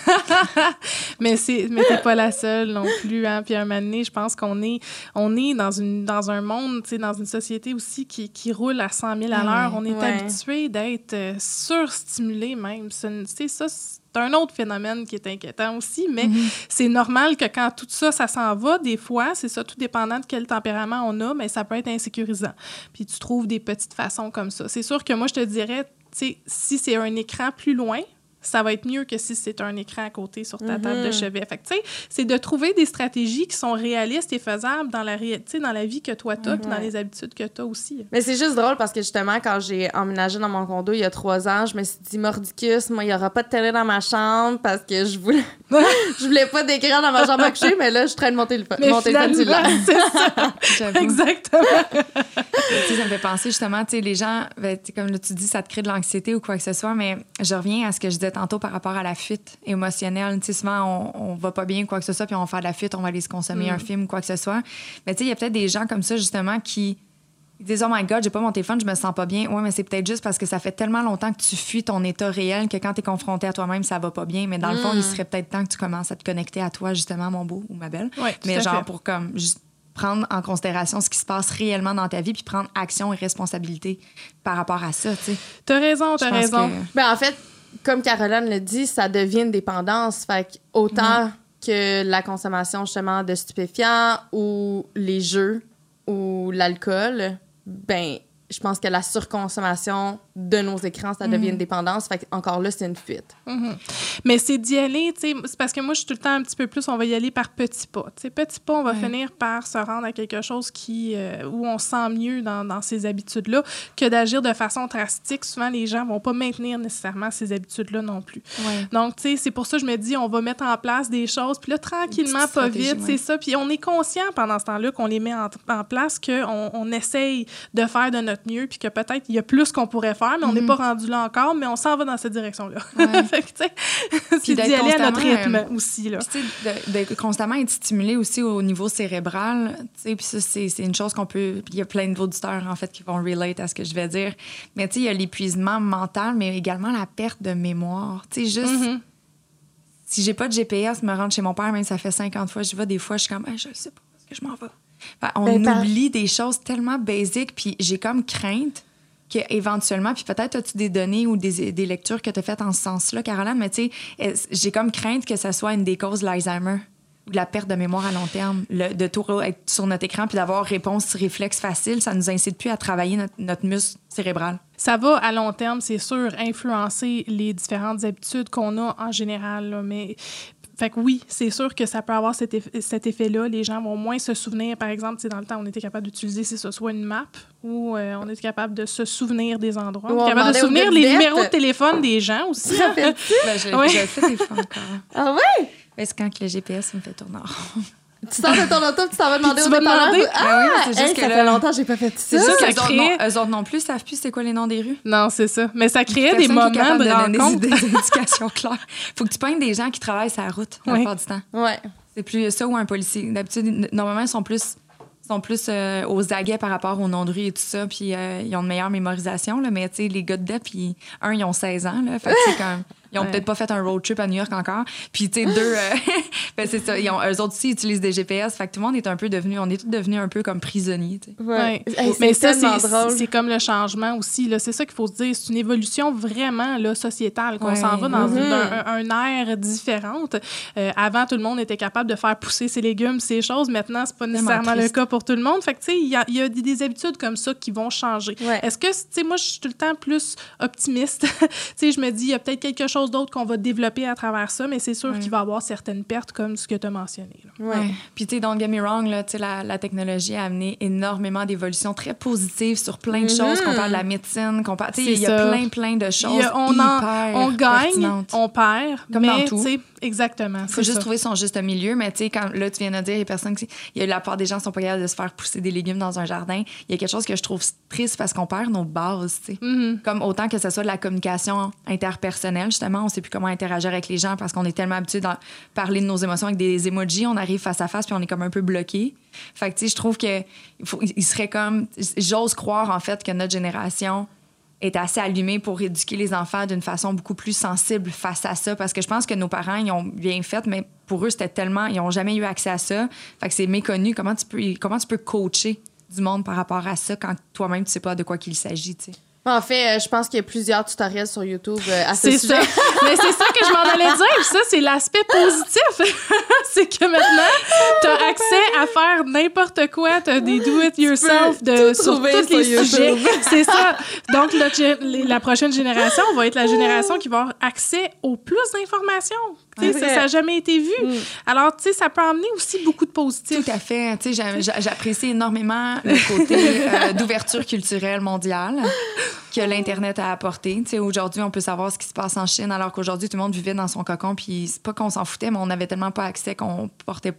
S4: mais c'est, mais t'es pas la seule non plus, hein. Puis un moment donné, je pense qu'on est, on est dans, une, dans un monde, tu sais, dans une société aussi qui, qui roule à 100 000 à l'heure. on est habitué d'être euh, surstimulé même. C'est, ça, c'est un autre phénomène qui est inquiétant aussi, mais mm-hmm. c'est normal que quand tout ça, ça s'en va, des fois, c'est ça, tout dépendant de quel tempérament on a, mais ça peut être insécurisant. Puis tu trouves des petites façons comme ça. C'est sûr que moi, je te dirais, si c'est un écran plus loin, ça va être mieux que si c'est un écran à côté sur ta table de mhm. chevet. Fait tu sais, c'est de trouver des stratégies qui sont réalistes et faisables dans la, dans la vie que toi tu as, dans les habitudes que tu as aussi.
S2: Mais c'est juste drôle parce que justement, quand j'ai emménagé dans mon condo il y a trois ans, je me suis dit, Mordicus, moi, il n'y aura pas de télé dans ma chambre parce que je voulais, je voulais pas d'écran dans ma chambre à coucher, mais là, je traîne mon téléphone.
S4: Mon téléphone c'est ça. Exactement.
S3: ça me fait penser justement, tu sais, les gens, ben, comme tu dis, ça te crée de l'anxiété ou quoi que ce soit, mais je reviens à ce que je disais tantôt par rapport à la fuite émotionnelle. Tu sais, souvent, on, on va pas bien, quoi que ce soit, puis on va faire de la fuite, on va aller se consommer un mm. film, quoi que ce soit. Mais tu sais, il y a peut-être des gens comme ça, justement, qui disent Oh my God, j'ai pas mon téléphone, je me sens pas bien. Ouais, mais c'est peut-être juste parce que ça fait tellement longtemps que tu fuis ton état réel que quand tu es confronté à toi-même, ça va pas bien. Mais dans le fond, il mm. serait peut-être temps que tu commences à te connecter à toi, justement, mon beau ou ma belle. mais genre, pour comme juste prendre en considération ce qui se passe réellement dans ta vie puis prendre action et responsabilité par rapport à ça, tu sais.
S4: T'as raison, t'as raison.
S2: Ben, en fait, comme Caroline le dit, ça devient une dépendance. Fait autant que la consommation justement de stupéfiants ou les jeux ou l'alcool, ben je pense que la surconsommation de nos écrans, ça devient une mhm. dépendance. Fait encore là, c'est une fuite.
S4: Mhm. Mais c'est d'y aller, tu sais, c'est parce que moi, je suis tout le temps un petit peu plus, on va y aller par petits pas. Tu sais, petits pas, on va finir par se rendre à quelque chose qui, euh, où on sent mieux dans, dans ces habitudes-là que d'agir de façon drastique. Souvent, les gens vont pas maintenir nécessairement ces habitudes-là non plus. Donc, tu sais, c'est pour ça que je me dis, on va mettre en place des choses, puis là, tranquillement, pas vite, c'est ça. Puis on est conscient pendant ce temps-là qu'on les met en, en place, qu'on on essaye de faire de notre mieux, puis que peut-être il y a plus qu'on pourrait faire mais on n'est mhm. pas rendu là encore, mais on s'en va dans cette direction-là. c'est d'y aller à notre rythme euh, aussi. Là.
S3: de, constamment être stimulé aussi au niveau cérébral. Puis ça, c'est une chose qu'on peut. Il y a plein d'auditeurs, en fait, qui vont relate à ce que je vais dire. Mais tu sais, il y a l'épuisement mental, mais également la perte de mémoire. Tu sais, juste. Mhm. Si j'ai pas de GPS, me rendre chez mon père, même ça fait 50 fois, je vais des fois, je suis comme, je sais pas, est-ce que je m'en vais? on ben, oublie des choses tellement basiques, puis j'ai comme crainte éventuellement, puis peut-être as-tu des données ou des, des lectures que tu as faites en ce sens-là, Caroline, mais tu sais, j'ai comme crainte que ça soit une des causes de l'Alzheimer ou de la perte de mémoire à long terme, le, de tout être sur notre écran puis d'avoir réponse réflexe facile, ça nous incite plus à travailler notre, notre muscle cérébral.
S4: Ça va à long terme, c'est sûr, influencer les différentes habitudes qu'on a en général, mais fait que oui, c'est sûr que ça peut avoir cet, effet-là. Les gens vont moins se souvenir, par exemple, si dans le temps, on était capable d'utiliser, si ce soit une map ou euh, on était capable de se souvenir des endroits. On est capable de souvenir les numéros de téléphone des gens aussi.
S3: ben, j'ai fait des fois encore.
S2: Ah ouais?
S3: C'est quand que le GPS me fait tourner
S2: tu sors de ton auto, tu t'en vas demander au demander? Ah, oui, c'est juste que ça fait longtemps que j'ai pas fait ça.
S3: C'est crée... non, eux autres non plus savent plus c'est quoi les noms des rues.
S4: Non, c'est ça. Mais ça crée des moments de, rencontre.
S3: Des, des indications claires. Faut que tu pognes des gens qui travaillent sur la route la plupart du temps.
S2: Ouais.
S3: C'est plus ça ou un policier. D'habitude, normalement, ils sont plus sont plus euh, aux aguets par rapport aux noms de rue et tout ça, puis euh, ils ont une meilleure mémorisation, là, mais tu sais, les gars de DEP, un, ils ont 16 ans, là, fait que c'est comme... Ils ont peut-être pas fait un road trip à New York encore. Puis, tu sais, deux, euh, ben, c'est ça. Ils ont, eux autres aussi utilisent des GPS. Fait que tout le monde est un peu devenu, on est tous devenus un peu comme prisonniers.
S4: Ouais. Mais ça, c'est comme le changement aussi. C'est ça qu'il faut se dire. C'est une évolution vraiment là, sociétale, qu'on s'en va dans mm-hmm. un, ère différente. Euh, avant, tout le monde était capable de faire pousser ses légumes, ces choses. Maintenant, c'est pas nécessairement le cas pour tout le monde. Fait que, tu sais, il y a, y a, des habitudes comme ça qui vont changer. Est-ce que, tu sais, moi, je suis tout le temps plus optimiste. tu sais, je me dis, il y a peut-être quelque chose d'autres qu'on va développer à travers ça, mais c'est sûr qu'il va y avoir certaines pertes comme ce que tu as mentionné.
S3: Ouais. Puis, tu sais, don't get me wrong, là, la, la technologie a amené énormément d'évolutions très positives sur plein de choses. Qu'on parle de la médecine, qu'on parle. Il y a plein, plein de choses. on, hyper
S4: on gagne, on perd. Comme mais, dans tout. Exactement.
S3: Il faut juste trouver son juste milieu. Mais tu sais, quand là, tu viens de dire, il y a personne qui. Il y a la part des gens qui sont pas capables de se faire pousser des légumes dans un jardin. Il y a quelque chose que je trouve triste parce qu'on perd nos bases, tu sais. Mm-hmm. Comme autant que ce soit de la communication interpersonnelle, justement, on sait plus comment interagir avec les gens parce qu'on est tellement habitué à parler de nos émotions avec des emojis. On arrive face à face puis on est comme un peu bloqué. Fait que, tu sais, je trouve que il, serait comme. J'ose croire, en fait, que notre génération est assez allumé pour éduquer les enfants d'une façon beaucoup plus sensible face à ça. Parce que je pense que nos parents ils ont bien fait mais pour eux c'était tellement ils ont jamais eu accès à ça. Fait que c'est méconnu. Comment tu peux comment tu peux coacher du monde par rapport à ça quand toi-même tu sais pas de quoi qu'il s'agit tu sais?
S2: En fait, euh, je pense qu'il y a plusieurs tutoriels sur YouTube euh, à ce
S4: sujet. Ça. Mais c'est ça que je m'en allais dire. Ça, c'est l'aspect positif. c'est que maintenant, tu as accès à faire n'importe quoi. Tu as des do-it-yourself de, sur tous les sujets. C'est ça. Donc, la prochaine génération va être la génération qui va avoir accès au plus d'informations. Ça n'a jamais été vu. Mm. Alors, tu sais, ça peut amener aussi beaucoup de positifs.
S3: Tout à fait. Tu sais, j'apprécie énormément le côté euh, d'ouverture culturelle mondiale que l'Internet a apporté. Aujourd'hui, on peut savoir ce qui se passe en Chine, alors qu'aujourd'hui, tout le monde vivait dans son cocon. Puis c'est pas qu'on s'en foutait, mais on n'avait tellement pas accès qu'on portait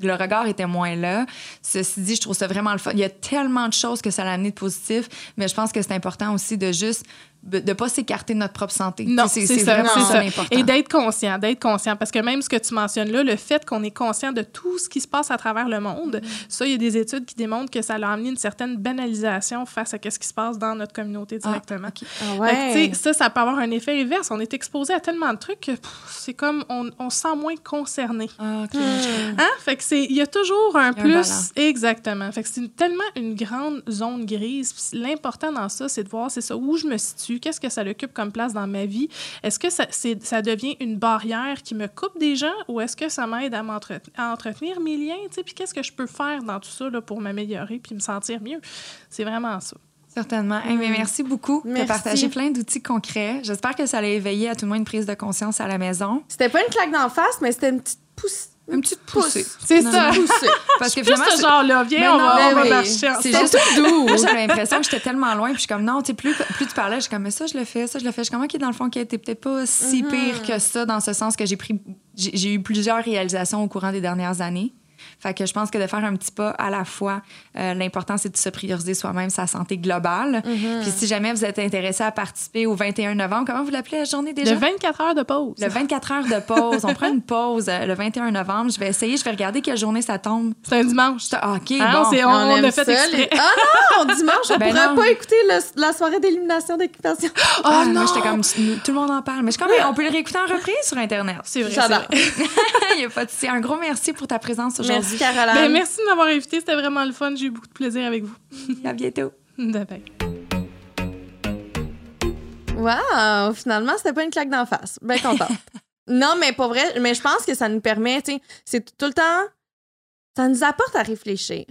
S3: le regard était moins là. Ceci dit, je trouve ça vraiment le fun. Il y a tellement de choses que ça a amené de positif, mais je pense que c'est important aussi de juste de ne pas s'écarter de notre propre santé.
S4: Non, c'est ça, vraiment ça. important. Et d'être conscient, d'être conscient. Parce que même ce que tu mentionnes là, le fait qu'on est conscient de tout ce qui se passe à travers le monde, mm. ça, il y a des études qui démontrent que ça a amené une certaine banalisation face à ce qui se passe dans notre communauté ah, directement.
S2: Ah, ouais.
S4: ça, ça peut avoir un effet inverse. On est exposé à tellement de trucs que c'est comme on, on se sent moins concerné.
S3: Ah,
S4: mm. hein? Fait que c'est, il y a toujours un plus. exactement. Fait que c'est tellement une grande zone grise. L'important dans ça, c'est de voir, c'est ça, où je me situe Qu'est-ce que ça occupe comme place dans ma vie? Est-ce que ça, ça devient une barrière qui me coupe des gens ou est-ce que ça m'aide à, à, entretenir mes liens? Puis qu'est-ce que je peux faire dans tout ça là, pour m'améliorer puis me sentir mieux? C'est vraiment ça.
S3: Certainement. mais mm. merci beaucoup de partager plein d'outils concrets. J'espère que ça allait éveiller à tout le monde une prise de conscience à la maison.
S2: C'était pas une claque d'en face, mais c'était une petite pousse
S3: une petite poussée.
S4: C'est ça. Parce que vraiment. ce genre-là, viens, on, va, on marcher.
S3: C'est juste doux. J'avais l'impression que j'étais tellement loin. Puis je suis comme, non, tu sais, plus, plus tu parlais, je suis comme, mais ça, je le fais, ça, je le fais. Je suis comme, OK, dans le fond, qui était peut-être pas si mm-hmm. pire que ça, dans ce sens que j'ai pris. J'ai eu plusieurs réalisations au courant des dernières années. Fait que je pense que de faire un petit pas à la fois, euh, l'important, c'est de se prioriser soi-même sa santé globale. Mm-hmm. Puis si jamais vous êtes intéressé à participer au 21 novembre, comment vous l'appelez la journée déjà?
S4: Le 24 heures de pause.
S3: Le 24 heures de pause. On prend une pause euh, le 21 novembre. Je vais essayer, je vais regarder quelle journée ça tombe.
S4: C'est un dimanche.
S3: Ah, OK,
S4: ah,
S3: bon.
S4: On, on, a fait exprès.
S2: Ah non, dimanche, on ben pourrait pas écouter la soirée d'élimination d'équipation.
S3: Oh, ah, non! Moi, j'étais comme, tout le monde en parle. Mais je quand même, on peut le réécouter en reprise sur Internet.
S4: C'est vrai.
S2: J'adore.
S3: Il y a pas de... Un gros merci pour ta présence aujourd'hui.
S2: Merci, Caroline.
S4: Ben, merci de m'avoir invité. C'était vraiment le fun. J'ai eu beaucoup de plaisir avec vous.
S3: à bientôt.
S4: Bye
S2: Wow! Finalement, c'était pas une claque d'en face. Bien contente. non, mais pour vrai, mais je pense que ça nous permet, tu sais, c'est tout le temps. Ça nous apporte à réfléchir.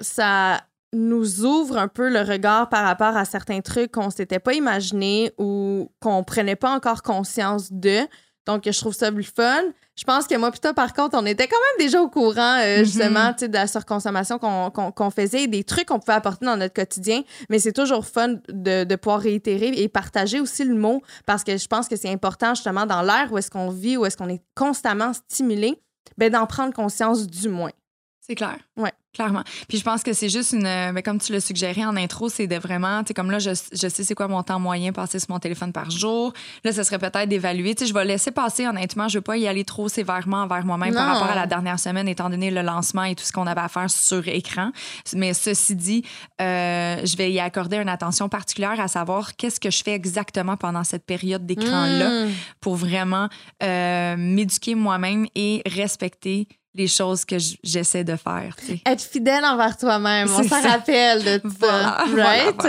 S2: Ça nous ouvre un peu le regard par rapport à certains trucs qu'on s'était pas imaginé ou qu'on prenait pas encore conscience de. Donc, je trouve ça plus fun. Je pense que moi, plutôt, par contre, on était quand même déjà au courant, euh, mm-hmm. justement, de la surconsommation qu'on faisait et des trucs qu'on pouvait apporter dans notre quotidien. Mais c'est toujours fun de, de, pouvoir réitérer et partager aussi le mot parce que je pense que c'est important, justement, dans l'ère où est-ce qu'on vit, où est-ce qu'on est constamment stimulé, ben, d'en prendre conscience du moins.
S3: C'est clair.
S2: Ouais.
S3: Clairement. Puis je pense que c'est juste une. Mais ben, comme tu l'as suggéré en intro, c'est de vraiment. Tu sais, comme là, je, je sais c'est quoi mon temps moyen passé sur mon téléphone par jour. Là, ce serait peut-être d'évaluer. Tu sais, je vais laisser passer, honnêtement. Je veux pas y aller trop sévèrement envers moi-même par rapport à la dernière semaine, étant donné le lancement et tout ce qu'on avait à faire sur écran. Mais ceci dit, euh, je vais y accorder une attention particulière à savoir qu'est-ce que je fais exactement pendant cette période d'écran-là mm. pour vraiment euh, m'éduquer moi-même et respecter les choses que j'essaie de faire.
S2: Être fidèle envers toi-même, on s'en rappelle de ça. right?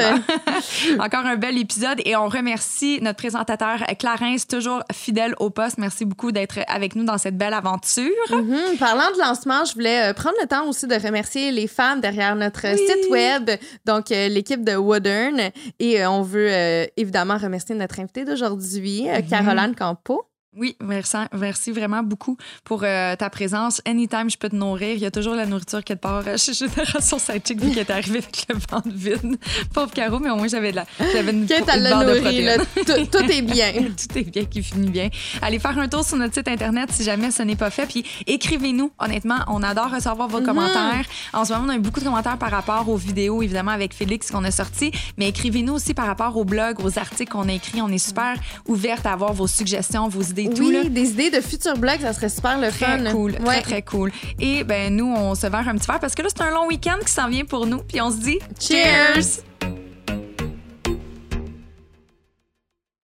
S3: Encore un bel épisode et on remercie notre présentateur Clarence, toujours fidèle au poste. Merci beaucoup d'être avec nous dans cette belle aventure.
S2: Mm-hmm. Parlant de lancement, je voulais euh, prendre le temps aussi de remercier les femmes derrière notre site web, donc euh, l'équipe de Woodern. Et euh, on veut évidemment remercier notre invitée d'aujourd'hui, mm-hmm. Caroline Campo.
S3: Oui, merci, merci vraiment beaucoup pour euh, ta présence. Anytime, je peux te nourrir. Il y a toujours la nourriture quelque part chez Génération Sidechick, vu qui est arrivé avec le ventre vide. Pauvre Caro, mais au moins, j'avais de la, j'avais une,
S2: une barre de protéines. Tout, tout, est bien.
S3: tout est bien qui finit bien. Allez faire un tour sur notre site Internet si jamais ce n'est pas fait. Puis écrivez-nous. Honnêtement, on adore recevoir vos mm-hmm. commentaires. En ce moment, on a eu beaucoup de commentaires par rapport aux vidéos, évidemment, avec Félix qu'on a sorti. Mais écrivez-nous aussi par rapport aux blogs, aux articles qu'on a écrits. On est super ouverte à avoir vos suggestions, vos idées
S2: oui, des idées de futurs blogs, ça serait super le
S3: très
S2: fun.
S3: Cool, Très, très cool. Et ben nous, on se verre un petit verre parce que là, c'est un long week-end qui s'en vient pour nous. Puis on se dit
S2: Cheers!